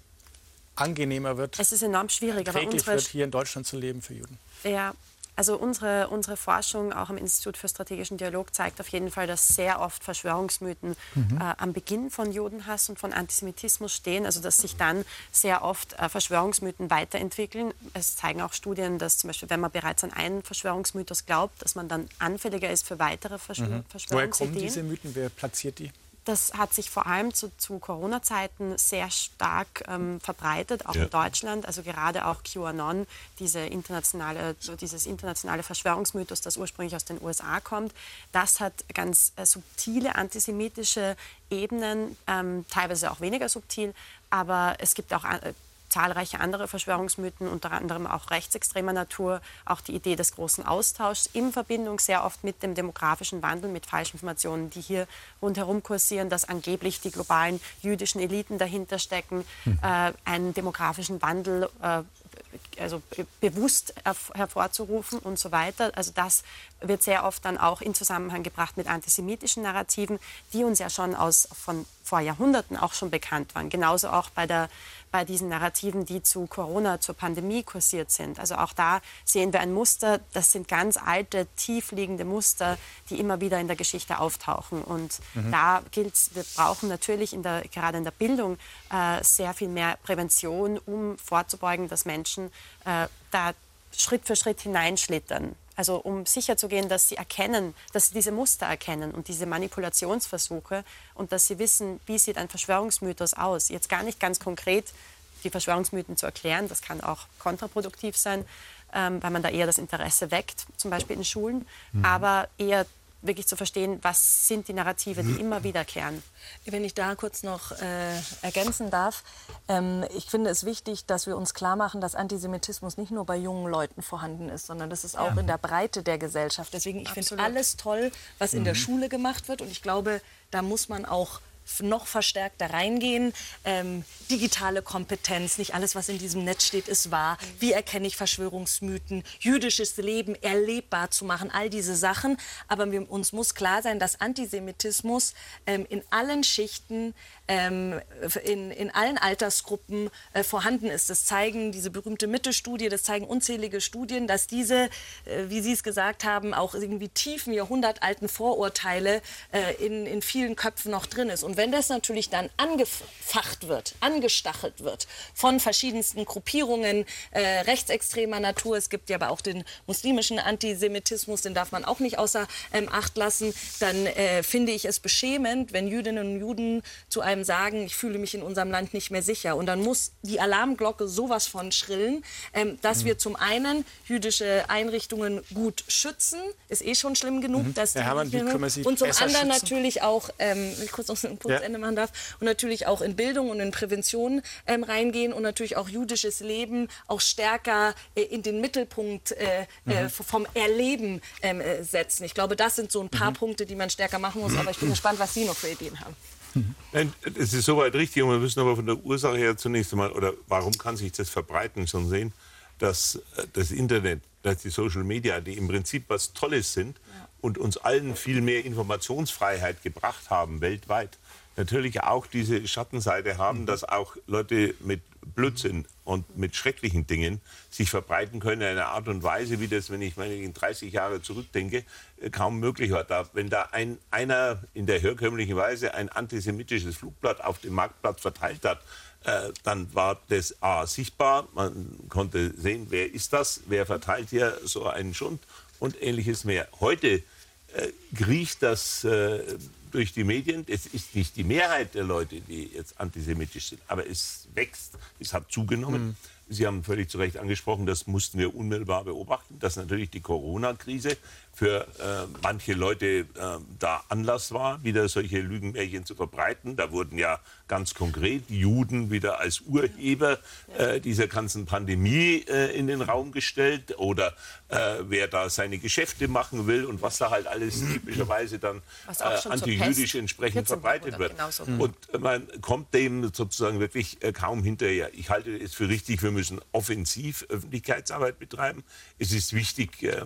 [SPEAKER 1] angenehmer wird,
[SPEAKER 7] Es ist enorm schwierig, aber unsere
[SPEAKER 1] wird, hier in Deutschland zu leben für Juden?
[SPEAKER 7] Ja, also unsere, unsere Forschung auch am Institut für strategischen Dialog zeigt auf jeden Fall, dass sehr oft Verschwörungsmythen
[SPEAKER 1] Mhm.
[SPEAKER 7] äh, am Beginn von Judenhass und von Antisemitismus stehen. Also dass sich dann sehr oft äh, Verschwörungsmythen weiterentwickeln. Es zeigen auch Studien, dass zum Beispiel, wenn man bereits an einen Verschwörungsmythos glaubt, dass man dann anfälliger ist für weitere Verschwör
[SPEAKER 1] Mhm. Woher
[SPEAKER 7] Verschwörungsideen.
[SPEAKER 1] kommen diese Mythen? Wer platziert die?
[SPEAKER 7] Das hat sich vor allem zu, zu Corona-Zeiten sehr stark ähm, verbreitet, auch
[SPEAKER 3] Ja.
[SPEAKER 7] in Deutschland. Also gerade auch QAnon, diese internationale, so dieses internationale Verschwörungsmythos, das ursprünglich aus den USA kommt. Das hat ganz äh, subtile antisemitische Ebenen, ähm, teilweise auch weniger subtil. Aber es gibt auch äh, zahlreiche andere Verschwörungsmythen, unter anderem auch rechtsextremer Natur, auch die Idee des großen Austauschs in Verbindung sehr oft mit dem demografischen Wandel, mit Falschinformationen, die hier rundherum kursieren, dass angeblich die globalen jüdischen Eliten dahinter stecken, äh, einen demografischen Wandel äh, also be- bewusst herv- hervorzurufen und so weiter. Also das wird sehr oft dann auch in Zusammenhang gebracht mit antisemitischen Narrativen, die uns ja schon aus von vor Jahrhunderten auch schon bekannt waren. Genauso auch bei der bei diesen Narrativen, die zu Corona, zur Pandemie kursiert sind. Also auch da sehen wir ein Muster, das sind ganz alte, tiefliegende Muster, die immer wieder in der Geschichte auftauchen. Und da gilt es, wir brauchen natürlich in der, gerade in der Bildung äh, sehr viel mehr Prävention, um vorzubeugen, dass Menschen äh, da Schritt für Schritt hineinschlittern. Also um sicherzugehen, dass sie erkennen, dass sie diese Muster erkennen und diese Manipulationsversuche und dass sie wissen, wie sieht ein Verschwörungsmythos aus. Jetzt gar nicht ganz konkret die Verschwörungsmythen zu erklären, das kann auch kontraproduktiv sein, ähm, weil man da eher das Interesse weckt, zum Beispiel in Schulen, aber eher wirklich zu verstehen, was sind die Narrative, die immer wiederkehren.
[SPEAKER 5] Wenn ich da kurz noch äh, ergänzen darf, ähm, ich finde es wichtig, dass wir uns klar machen, dass Antisemitismus nicht nur bei jungen Leuten vorhanden ist, sondern das ist auch in der Breite der Gesellschaft. Deswegen, ich finde alles toll, was in der Schule gemacht wird und ich glaube, da muss man auch noch verstärkter reingehen. Ähm, digitale Kompetenz, nicht alles, was in diesem Netz steht, ist wahr. Wie erkenne ich Verschwörungsmythen, jüdisches Leben erlebbar zu machen, all diese Sachen. Aber wir, uns muss klar sein, dass Antisemitismus ähm, in allen Schichten ähm, in, in allen Altersgruppen äh, vorhanden ist. Das zeigen diese berühmte Mitte-Studie, das zeigen unzählige Studien, dass diese, äh, wie Sie es gesagt haben, auch irgendwie tiefen, jahrhundertalten Vorurteile äh, in, in vielen Köpfen noch drin ist. Und wenn das natürlich dann angefacht wird, angestachelt wird von verschiedensten Gruppierungen äh, rechtsextremer Natur, es gibt ja aber auch den muslimischen Antisemitismus, den darf man auch nicht außer ähm, Acht lassen, dann äh, finde ich es beschämend, wenn Jüdinnen und Juden zu einem einem sagen, ich fühle mich in unserem Land nicht mehr sicher. Und dann muss die Alarmglocke sowas von schrillen, ähm, dass mhm. wir zum einen jüdische Einrichtungen gut schützen, ist eh schon schlimm genug,
[SPEAKER 1] mhm.
[SPEAKER 5] dass
[SPEAKER 1] die Hermann, wie können wir sie
[SPEAKER 5] und zum anderen
[SPEAKER 1] schützen?
[SPEAKER 5] natürlich auch, ähm, wenn ich kurz noch ein Punktende ja. machen darf, und natürlich auch in Bildung und in Prävention ähm, reingehen und natürlich auch jüdisches Leben auch stärker äh, in den Mittelpunkt äh, äh mhm. vom Erleben ähm, äh, setzen. Ich glaube, das sind so ein paar mhm. Punkte, die man stärker machen muss. Aber ich bin gespannt, was Sie noch für Ideen haben.
[SPEAKER 3] Es ist soweit richtig. Und wir müssen aber von der Ursache her zunächst einmal, oder warum kann sich das verbreiten, schon sehen, dass äh, das Internet, dass die Social Media, die im Prinzip was Tolles sind ja. und uns allen viel mehr Informationsfreiheit gebracht haben weltweit, natürlich auch diese Schattenseite haben, mhm. dass auch Leute mit Blödsinn und mit schrecklichen Dingen sich verbreiten können in einer Art und Weise, wie das, wenn ich meine, in 30 Jahre zurückdenke, äh, kaum möglich war. Da, wenn da ein, einer in der herkömmlichen Weise ein antisemitisches Flugblatt auf dem Marktplatz verteilt hat, äh, dann war das A sichtbar, man konnte sehen, wer ist das, wer verteilt hier so einen Schund und ähnliches mehr. Heute äh, kriecht das äh, durch die Medien. Es ist nicht die Mehrheit der Leute, die jetzt antisemitisch sind, aber es wächst, es hat zugenommen. Mhm. Sie haben völlig zu Recht angesprochen, das mussten wir unmittelbar beobachten, dass natürlich die Corona-Krise für äh, manche Leute äh, da Anlass war, wieder solche Lügenmärchen zu verbreiten. Da wurden ja ganz konkret Juden wieder als Urheber äh, dieser ganzen Pandemie äh, in den Raum gestellt oder äh, wer da seine Geschäfte machen will und was da halt alles typischerweise dann äh, antijüdisch entsprechend verbreitet wird. Und man kommt dem sozusagen wirklich kaum hinterher. Ich halte es für richtig, wir müssen offensiv Öffentlichkeitsarbeit betreiben. Es ist wichtig, äh,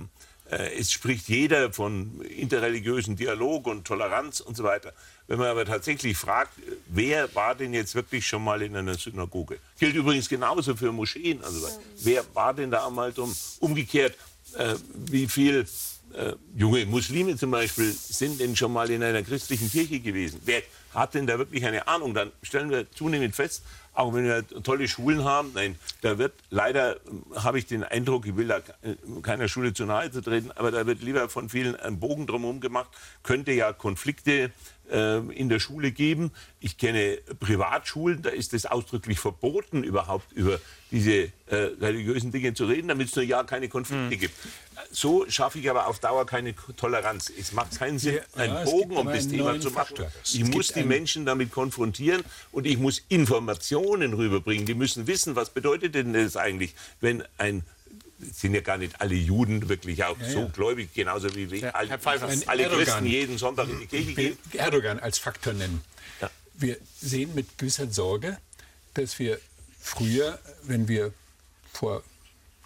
[SPEAKER 3] es spricht jeder von interreligiösen Dialog und Toleranz und so weiter. Wenn man aber tatsächlich fragt, wer war denn jetzt wirklich schon mal in einer Synagoge? Gilt übrigens genauso für Moscheen. Also, wer war denn da einmal drum? Umgekehrt, äh, wie viel äh, junge Muslime zum Beispiel sind denn schon mal in einer christlichen Kirche gewesen? Wer hat denn da wirklich eine Ahnung? Dann stellen wir zunehmend fest, auch wenn wir tolle Schulen haben, nein, da wird leider, habe ich den Eindruck, ich will da keiner Schule zu nahe zu treten, aber da wird lieber von vielen ein Bogen drumherum gemacht, könnte ja Konflikte äh, in der Schule geben. Ich kenne Privatschulen, da ist es ausdrücklich verboten, überhaupt über diese äh, religiösen Dinge zu reden, damit es nur ja keine Konflikte mhm. gibt. So schaffe ich aber auf Dauer keine Toleranz. Es macht keinen Sinn, ja, einen Bogen um das Thema zu machen. Ich muss die Menschen damit konfrontieren und ich muss Informationen rüberbringen. Die müssen wissen, was bedeutet denn das eigentlich, wenn ein sind ja gar nicht alle Juden wirklich auch ja, so ja. gläubig, genauso wie wir, ja, alle, alle Erdogan. Christen jeden Sonntag in die Kirche gehen.
[SPEAKER 2] Erdogan als Faktor nennen. Wir sehen mit gewisser Sorge, dass wir früher, wenn wir vor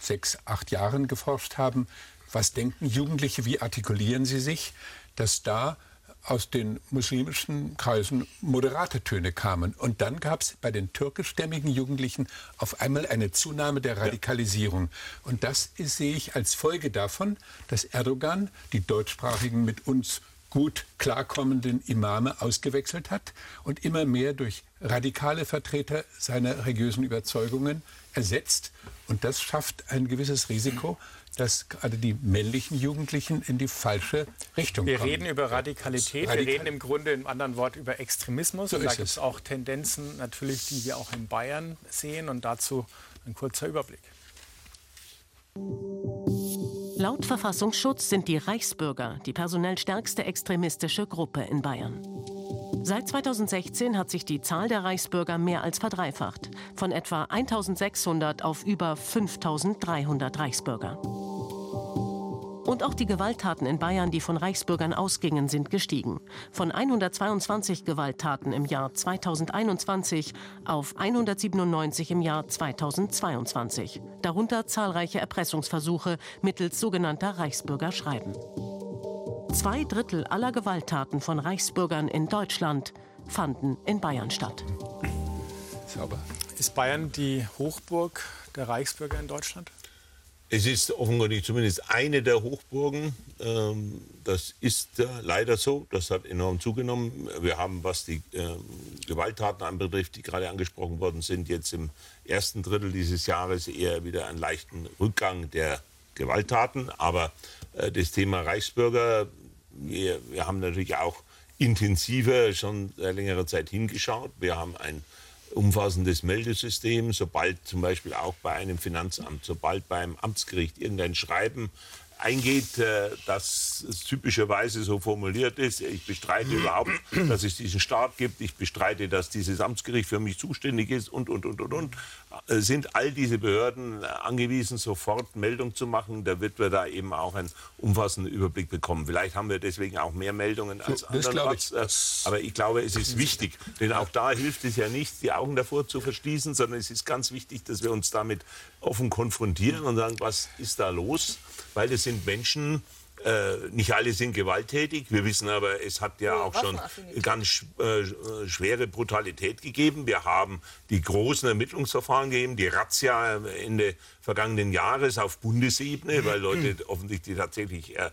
[SPEAKER 2] sechs, acht Jahren geforscht haben, was denken Jugendliche, wie artikulieren sie sich, dass da aus den muslimischen Kreisen moderate Töne kamen. Und dann gab es bei den türkischstämmigen Jugendlichen auf einmal eine Zunahme der Radikalisierung. Und das ist, sehe ich als Folge davon, dass Erdogan die deutschsprachigen mit uns gut klarkommenden Imame ausgewechselt hat und immer mehr durch radikale Vertreter seiner religiösen Überzeugungen ersetzt. Und das schafft ein gewisses Risiko, dass gerade die männlichen Jugendlichen in die falsche Richtung
[SPEAKER 1] wir
[SPEAKER 2] kommen.
[SPEAKER 1] Wir reden über Radikalität, Radikal wir reden im Grunde im anderen Wort über Extremismus. So und da gibt es auch Tendenzen natürlich, die wir auch in Bayern sehen. Und dazu ein kurzer Überblick.
[SPEAKER 4] Laut Verfassungsschutz sind die Reichsbürger die personell stärkste extremistische Gruppe in Bayern. Seit 2016 hat sich die Zahl der Reichsbürger mehr als verdreifacht, von etwa 1600 auf über 5300 Reichsbürger. Und auch die Gewalttaten in Bayern, die von Reichsbürgern ausgingen, sind gestiegen. Von 122 Gewalttaten im Jahr 2021 auf 197 im Jahr 2022. Darunter zahlreiche Erpressungsversuche mittels sogenannter Reichsbürgerschreiben. Zwei Drittel aller Gewalttaten von Reichsbürgern in Deutschland fanden in Bayern statt.
[SPEAKER 1] Sauber. Ist Bayern die Hochburg der Reichsbürger in Deutschland?
[SPEAKER 3] Es ist offenkundig zumindest eine der Hochburgen. Ähm, das ist äh, leider so. Das hat enorm zugenommen. Wir haben, was die ähm, Gewalttaten anbetrifft, die gerade angesprochen worden sind, jetzt im ersten Drittel dieses Jahres eher wieder einen leichten Rückgang der Gewalttaten. Aber äh, das Thema Reichsbürger, wir, wir haben natürlich auch intensiver schon seit längerer Zeit hingeschaut. Wir haben ein umfassendes Meldesystem, sobald zum Beispiel auch bei einem Finanzamt, sobald beim Amtsgericht irgendein Schreiben eingeht, äh, das typischerweise so formuliert ist, ich bestreite überhaupt, dass es diesen Staat gibt, ich bestreite, dass dieses Amtsgericht für mich zuständig ist und, und, und, und, und, sind all diese Behörden angewiesen, sofort Meldung zu machen. Da wird wir da eben auch einen umfassenden Überblick bekommen. Vielleicht haben wir deswegen auch mehr Meldungen als andere. Ich. Äh, aber ich glaube, es ist wichtig, denn auch da hilft es ja nicht, die Augen davor zu verschließen, sondern es ist ganz wichtig, dass wir uns damit offen konfrontieren und sagen, was ist da los? Weil es sind Menschen, äh, nicht alle sind gewalttätig. Wir wissen aber, es hat ja auch schon ganz äh, schwere Brutalität gegeben. Wir haben die großen Ermittlungsverfahren gegeben, die Razzia Ende vergangenen Jahres auf Bundesebene, weil Leute offensichtlich tatsächlich äh,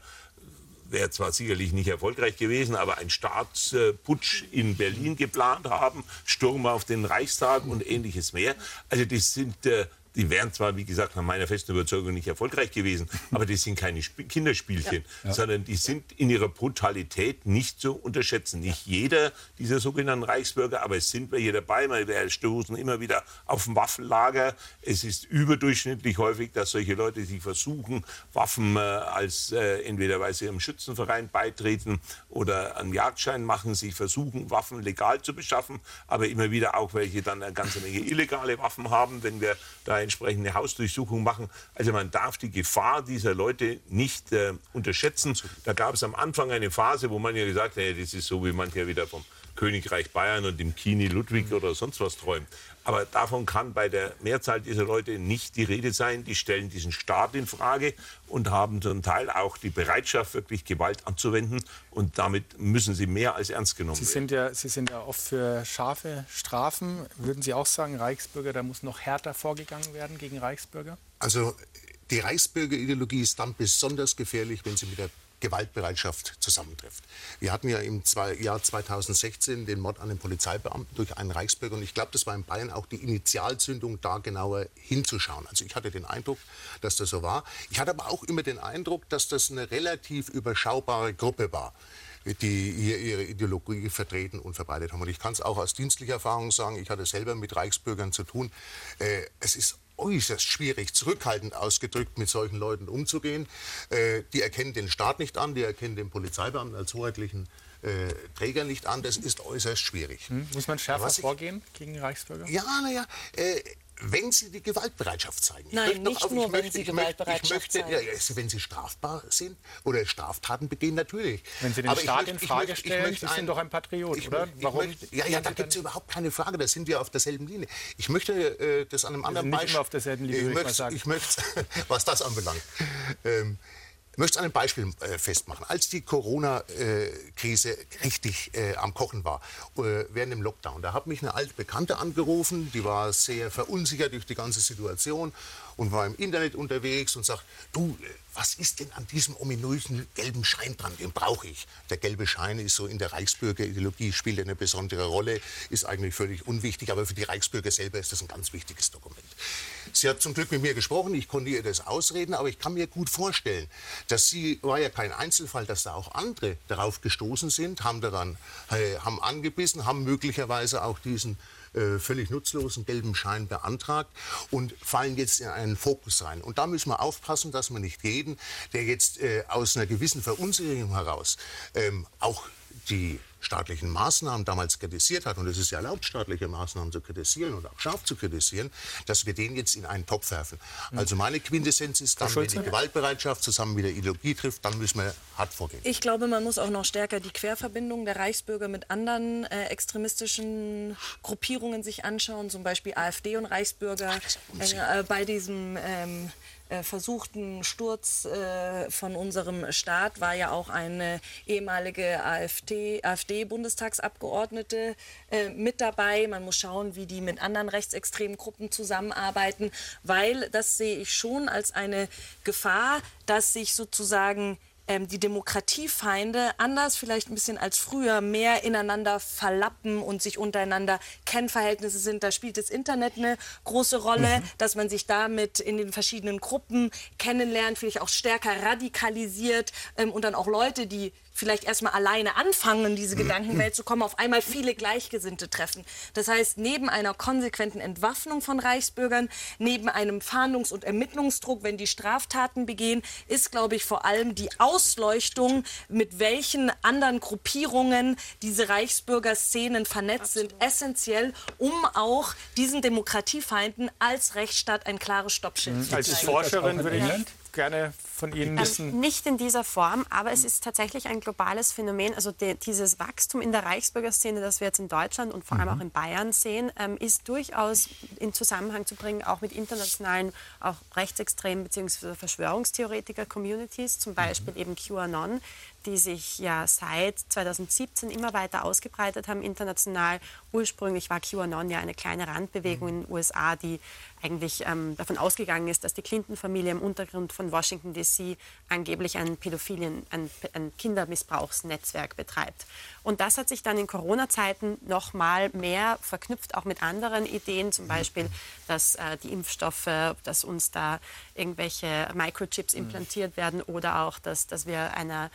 [SPEAKER 3] wäre zwar sicherlich nicht erfolgreich gewesen, aber ein Staatsputsch in Berlin geplant haben, Sturm auf den Reichstag und ähnliches mehr. Also das sind äh, die wären zwar, wie gesagt, nach meiner festen Überzeugung nicht erfolgreich gewesen, aber die sind keine Sp Kinderspielchen, ja. sondern die sind in ihrer Brutalität nicht zu unterschätzen. Nicht jeder dieser sogenannten Reichsbürger, aber es sind welche dabei. Wir stoßen immer wieder auf ein Waffenlager. Es ist überdurchschnittlich häufig, dass solche Leute sich versuchen, Waffen äh, als äh, entweder weil sie ihrem Schützenverein beitreten oder einen Jagdschein machen, sich versuchen, Waffen legal zu beschaffen, aber immer wieder auch welche dann eine ganze Menge illegale Waffen haben, wenn wir da entsprechende Hausdurchsuchung machen. Also man darf die Gefahr dieser Leute nicht äh, unterschätzen. Da gab es am Anfang eine Phase, wo man ja gesagt hat, das ist so, wie man hier wieder vom Königreich Bayern und dem Kini Ludwig oder sonst was träumt. Aber davon kann bei der Mehrzahl dieser Leute nicht die Rede sein. Die stellen diesen Staat in Frage und haben zum Teil auch die Bereitschaft, wirklich Gewalt anzuwenden. Und damit müssen sie mehr als ernst genommen
[SPEAKER 1] sie sind werden. Ja, sie sind ja oft für scharfe Strafen. Würden Sie auch sagen, Reichsbürger, da muss noch härter vorgegangen werden gegen Reichsbürger?
[SPEAKER 6] Also die Reichsbürgerideologie ist dann besonders gefährlich, wenn sie mit der Gewaltbereitschaft zusammentrifft. Wir hatten ja im Jahr 2016 den Mord an den Polizeibeamten durch einen Reichsbürger und ich glaube, das war in Bayern auch die Initialzündung, da genauer hinzuschauen. Also ich hatte den Eindruck, dass das so war. Ich hatte aber auch immer den Eindruck, dass das eine relativ überschaubare Gruppe war die hier ihre Ideologie vertreten und verbreitet haben. Und ich kann es auch aus dienstlicher Erfahrung sagen, ich hatte selber mit Reichsbürgern zu tun. Äh, es ist äußerst schwierig, zurückhaltend ausgedrückt, mit solchen Leuten umzugehen. Äh, die erkennen den Staat nicht an, die erkennen den Polizeibeamten als hoheitlichen äh, Träger nicht an. Das ist äußerst schwierig.
[SPEAKER 1] Hm, muss man schärfer vorgehen gegen Reichsbürger?
[SPEAKER 6] Ja, naja. Äh, wenn sie die Gewaltbereitschaft zeigen.
[SPEAKER 5] Nein, nicht auf, nur, wenn sie Gewaltbereitschaft
[SPEAKER 6] möchte, zeigen. Ja, wenn sie strafbar sind oder Straftaten begehen, natürlich.
[SPEAKER 1] Wenn Sie den Aber Staat möchte, in Frage möchte, stellen, Sie sind doch ein Patriot,
[SPEAKER 6] ich,
[SPEAKER 1] oder?
[SPEAKER 6] Warum? Möchte, ja, ja, da gibt es überhaupt keine Frage, da sind wir auf derselben Linie. Ich möchte äh, das an einem anderen
[SPEAKER 1] Beispiel... Auf derselben Linie,
[SPEAKER 6] ich, möchte, ich möchte, was das anbelangt. Ähm, ich möchte es an einem Beispiel äh, festmachen. Als die Corona-Krise äh, richtig äh, am Kochen war, äh, während dem Lockdown, da hat mich eine alte Bekannte angerufen, die war sehr verunsichert durch die ganze Situation und war im Internet unterwegs und sagt, du, äh, was ist denn an diesem ominösen gelben Schein dran? Den brauche ich. Der gelbe Schein ist so in der Reichsbürgerideologie, spielt eine besondere Rolle, ist eigentlich völlig unwichtig, aber für die Reichsbürger selber ist das ein ganz wichtiges Dokument. Sie hat zum Glück mit mir gesprochen, ich konnte ihr das ausreden, aber ich kann mir gut vorstellen, dass sie, war ja kein Einzelfall, dass da auch andere darauf gestoßen sind, haben daran, äh, haben angebissen, haben möglicherweise auch diesen äh, völlig nutzlosen gelben Schein beantragt und fallen jetzt in einen Fokus rein. Und da müssen wir aufpassen, dass wir nicht jeden, der jetzt äh, aus einer gewissen Verunsicherung heraus ähm, auch die staatlichen Maßnahmen damals kritisiert hat, und es ist ja erlaubt, staatliche Maßnahmen zu kritisieren und auch scharf zu kritisieren, dass wir den jetzt in einen Topf werfen. Also meine Quintessenz ist dann, wenn die Gewaltbereitschaft zusammen mit der Ideologie trifft, dann müssen wir hart vorgehen.
[SPEAKER 5] Ich glaube, man muss auch noch stärker die Querverbindung der Reichsbürger mit anderen äh, extremistischen Gruppierungen sich anschauen, zum Beispiel AfD und Reichsbürger äh, bei diesem ähm, äh, versuchten Sturz äh, von unserem Staat war ja auch eine ehemalige AfD, AfD-Bundestagsabgeordnete äh, mit dabei. Man muss schauen, wie die mit anderen rechtsextremen Gruppen zusammenarbeiten, weil das sehe ich schon als eine Gefahr, dass sich sozusagen ähm, die Demokratiefeinde anders vielleicht ein bisschen als früher mehr ineinander verlappen und sich untereinander Kennverhältnisse sind. Da spielt das Internet eine große Rolle, mhm. dass man sich damit in den verschiedenen Gruppen kennenlernt, vielleicht auch stärker radikalisiert ähm, und dann auch Leute, die vielleicht erstmal alleine anfangen, in diese Gedankenwelt zu kommen, auf einmal viele Gleichgesinnte treffen. Das heißt, neben einer konsequenten Entwaffnung von Reichsbürgern, neben einem Fahndungs- und Ermittlungsdruck, wenn die Straftaten begehen, ist, glaube ich, vor allem die Ausleuchtung, mit welchen anderen Gruppierungen diese Reichsbürgerszenen vernetzt Absolut. sind, essentiell, um auch diesen Demokratiefeinden als Rechtsstaat ein klares Stoppschild mhm. zu
[SPEAKER 1] zeigen. Als Forscherin würde ich gerne von Ihnen ähm, wissen.
[SPEAKER 7] Ähm, nicht in dieser Form, aber es ist tatsächlich ein globales Phänomen. Also die, dieses Wachstum in der Reichsbürgerszene, das wir jetzt in Deutschland und vor allem mhm. auch in Bayern sehen, ähm, ist durchaus in Zusammenhang zu bringen, auch mit internationalen, auch rechtsextremen bzw. Verschwörungstheoretiker-Communities, zum Beispiel mhm. eben QAnon, die sich ja seit 2017 immer weiter ausgebreitet haben international. Ursprünglich war QAnon ja eine kleine Randbewegung in den USA, die eigentlich ähm, davon ausgegangen ist, dass die Clinton-Familie im Untergrund von Washington DC angeblich ein Pädophilien, ein, ein Kindermissbrauchsnetzwerk betreibt. Und das hat sich dann in Corona-Zeiten noch mal mehr verknüpft, auch mit anderen Ideen, zum Beispiel, dass äh, die Impfstoffe, dass uns da irgendwelche Microchips implantiert werden oder auch, dass, dass wir einer,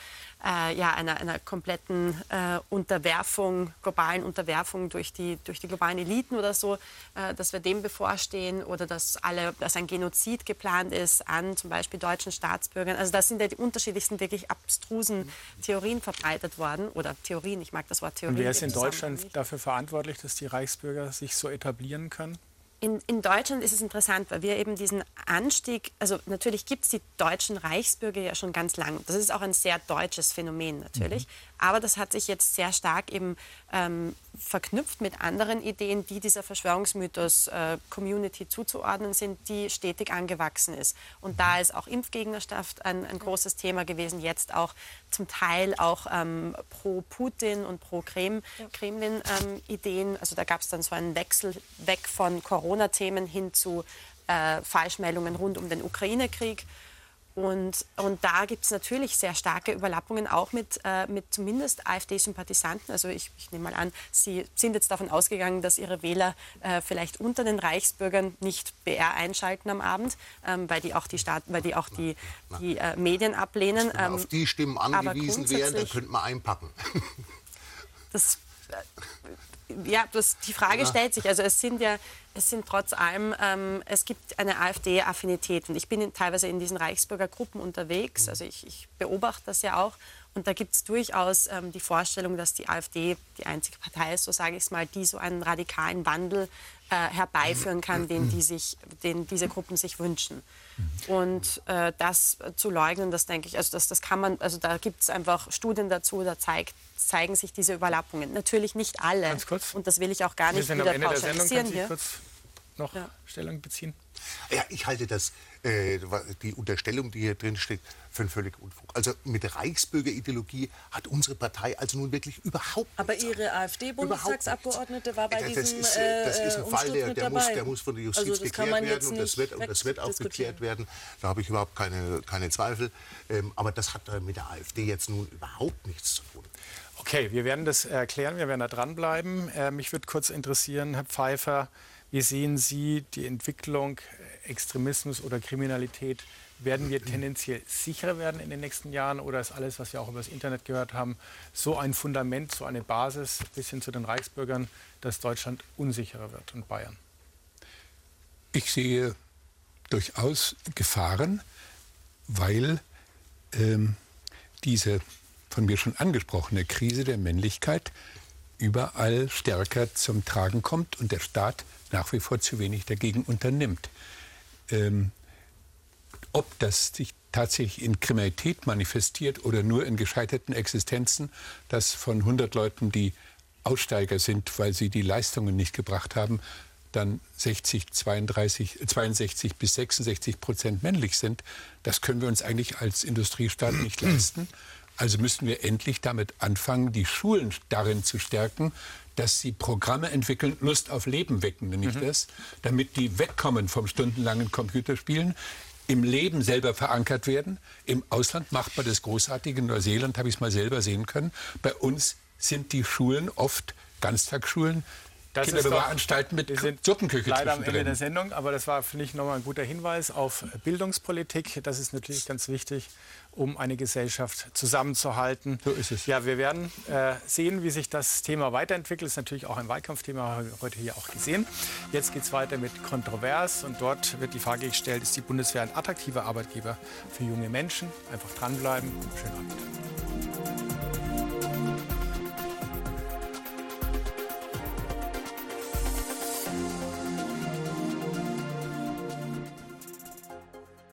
[SPEAKER 7] äh, ja, einer, einer kompletten äh, Unterwerfung, globalen Unterwerfung durch die, durch die globalen Eliten oder so, äh, dass wir dem bevorstehen oder dass, alle, dass ein Genozid geplant ist an zum Beispiel deutschen Staatsbürgern. Also das sind ja die unterschiedlichsten, wirklich abstrusen Theorien verbreitet worden oder Theorien, ich mag das Wort Theorie.
[SPEAKER 1] Und wer ist in Deutschland dafür verantwortlich, dass die Reichsbürger sich so etablieren können?
[SPEAKER 7] In, in, Deutschland ist es interessant, weil wir eben diesen Anstieg, also natürlich gibt es die deutschen Reichsbürger ja schon ganz lang. Das ist auch ein sehr deutsches Phänomen natürlich. Mhm. Aber das hat sich jetzt sehr stark eben ähm, verknüpft mit anderen Ideen, die dieser Verschwörungsmythos-Community äh, zuzuordnen sind, die stetig angewachsen ist. Und da ist auch Impfgegnerschaft ein, ein großes Thema gewesen, jetzt auch zum Teil auch ähm, pro Putin und pro Kremlin-Ideen. Ähm, also da gab es dann so einen Wechsel weg von Corona-Themen hin zu äh, Falschmeldungen rund um den Ukraine-Krieg. Und, und da gibt es natürlich sehr starke Überlappungen, auch mit, äh, mit zumindest AfD-Sympathisanten. Also ich, ich nehme mal an, Sie sind jetzt davon ausgegangen, dass Ihre Wähler äh, vielleicht unter den Reichsbürgern nicht BR einschalten am Abend, ähm, weil die auch die, Staat, weil die, auch die, die äh, Medien ablehnen.
[SPEAKER 6] Wenn ähm, auf die Stimmen angewiesen wären, dann könnte man einpacken.
[SPEAKER 7] Das, äh, ja, das, die Frage ja. stellt sich. Also es sind ja es sind trotz allem, ähm, es gibt eine AfD-Affinität und ich bin in, teilweise in diesen Reichsbürgergruppen unterwegs, also ich, ich beobachte das ja auch und da gibt es durchaus ähm, die Vorstellung, dass die AfD die einzige Partei ist, so sage ich es mal, die so einen radikalen Wandel äh, herbeiführen kann, den, die sich, den diese Gruppen sich wünschen. Und äh, das zu leugnen, das denke ich, also das, das kann man, also da gibt es einfach Studien dazu, da zeigt, zeigen sich diese Überlappungen. Natürlich nicht alle.
[SPEAKER 1] Ganz kurz.
[SPEAKER 7] Und das will ich auch gar nicht wieder pauschalisieren hier.
[SPEAKER 1] Kurz noch ja. Stellung beziehen?
[SPEAKER 6] Ja, ich halte das, äh, die Unterstellung, die hier drin steht, für einen völlig Unfug. Also mit Reichsbürgerideologie hat unsere Partei also nun wirklich überhaupt
[SPEAKER 5] Aber Ihre AfD-Bundestagsabgeordnete war bei
[SPEAKER 6] das
[SPEAKER 5] diesem
[SPEAKER 6] ist, äh, Das ist ein Fall, der, der, muss, der muss von der Justiz also geklärt werden und das wird, und das wird auch geklärt werden. Da habe ich überhaupt keine, keine Zweifel. Ähm, aber das hat mit der AfD jetzt nun überhaupt nichts zu tun.
[SPEAKER 1] Okay, wir werden das erklären, wir werden da dranbleiben. Äh, mich würde kurz interessieren, Herr Pfeiffer, wie sehen Sie die Entwicklung Extremismus oder Kriminalität? Werden wir tendenziell sicherer werden in den nächsten Jahren oder ist alles, was wir auch über das Internet gehört haben, so ein Fundament, so eine Basis bis hin zu den Reichsbürgern, dass Deutschland unsicherer wird und Bayern?
[SPEAKER 2] Ich sehe durchaus Gefahren, weil ähm, diese von mir schon angesprochene Krise der Männlichkeit überall stärker zum Tragen kommt und der Staat nach wie vor zu wenig dagegen unternimmt. Ähm, ob das sich tatsächlich in Kriminalität manifestiert oder nur in gescheiterten Existenzen, dass von 100 Leuten, die Aussteiger sind, weil sie die Leistungen nicht gebracht haben, dann 60, 32, 62 bis 66 Prozent männlich sind, das können wir uns eigentlich als Industriestaat nicht leisten. Also müssen wir endlich damit anfangen, die Schulen darin zu stärken, dass sie Programme entwickeln, Lust auf Leben wecken, nenne ich mhm. das, damit die wegkommen vom stundenlangen Computerspielen, im Leben selber verankert werden. Im Ausland macht man das großartig. In Neuseeland habe ich es mal selber sehen können. Bei uns sind die Schulen oft Ganztagsschulen,
[SPEAKER 1] das Kinderbewahranstalten mit Suppenküche leider am Ende der Sendung, aber das war, finde ich, nochmal ein guter Hinweis auf Bildungspolitik. Das ist natürlich ganz wichtig, um eine Gesellschaft zusammenzuhalten.
[SPEAKER 2] So ist es.
[SPEAKER 1] Ja, wir werden äh, sehen, wie sich das Thema weiterentwickelt. Das ist natürlich auch ein Wahlkampfthema, haben wir heute hier auch gesehen. Jetzt geht es weiter mit Kontrovers und dort wird die Frage gestellt, ist die Bundeswehr ein attraktiver Arbeitgeber für junge Menschen? Einfach dranbleiben. Schönen Abend.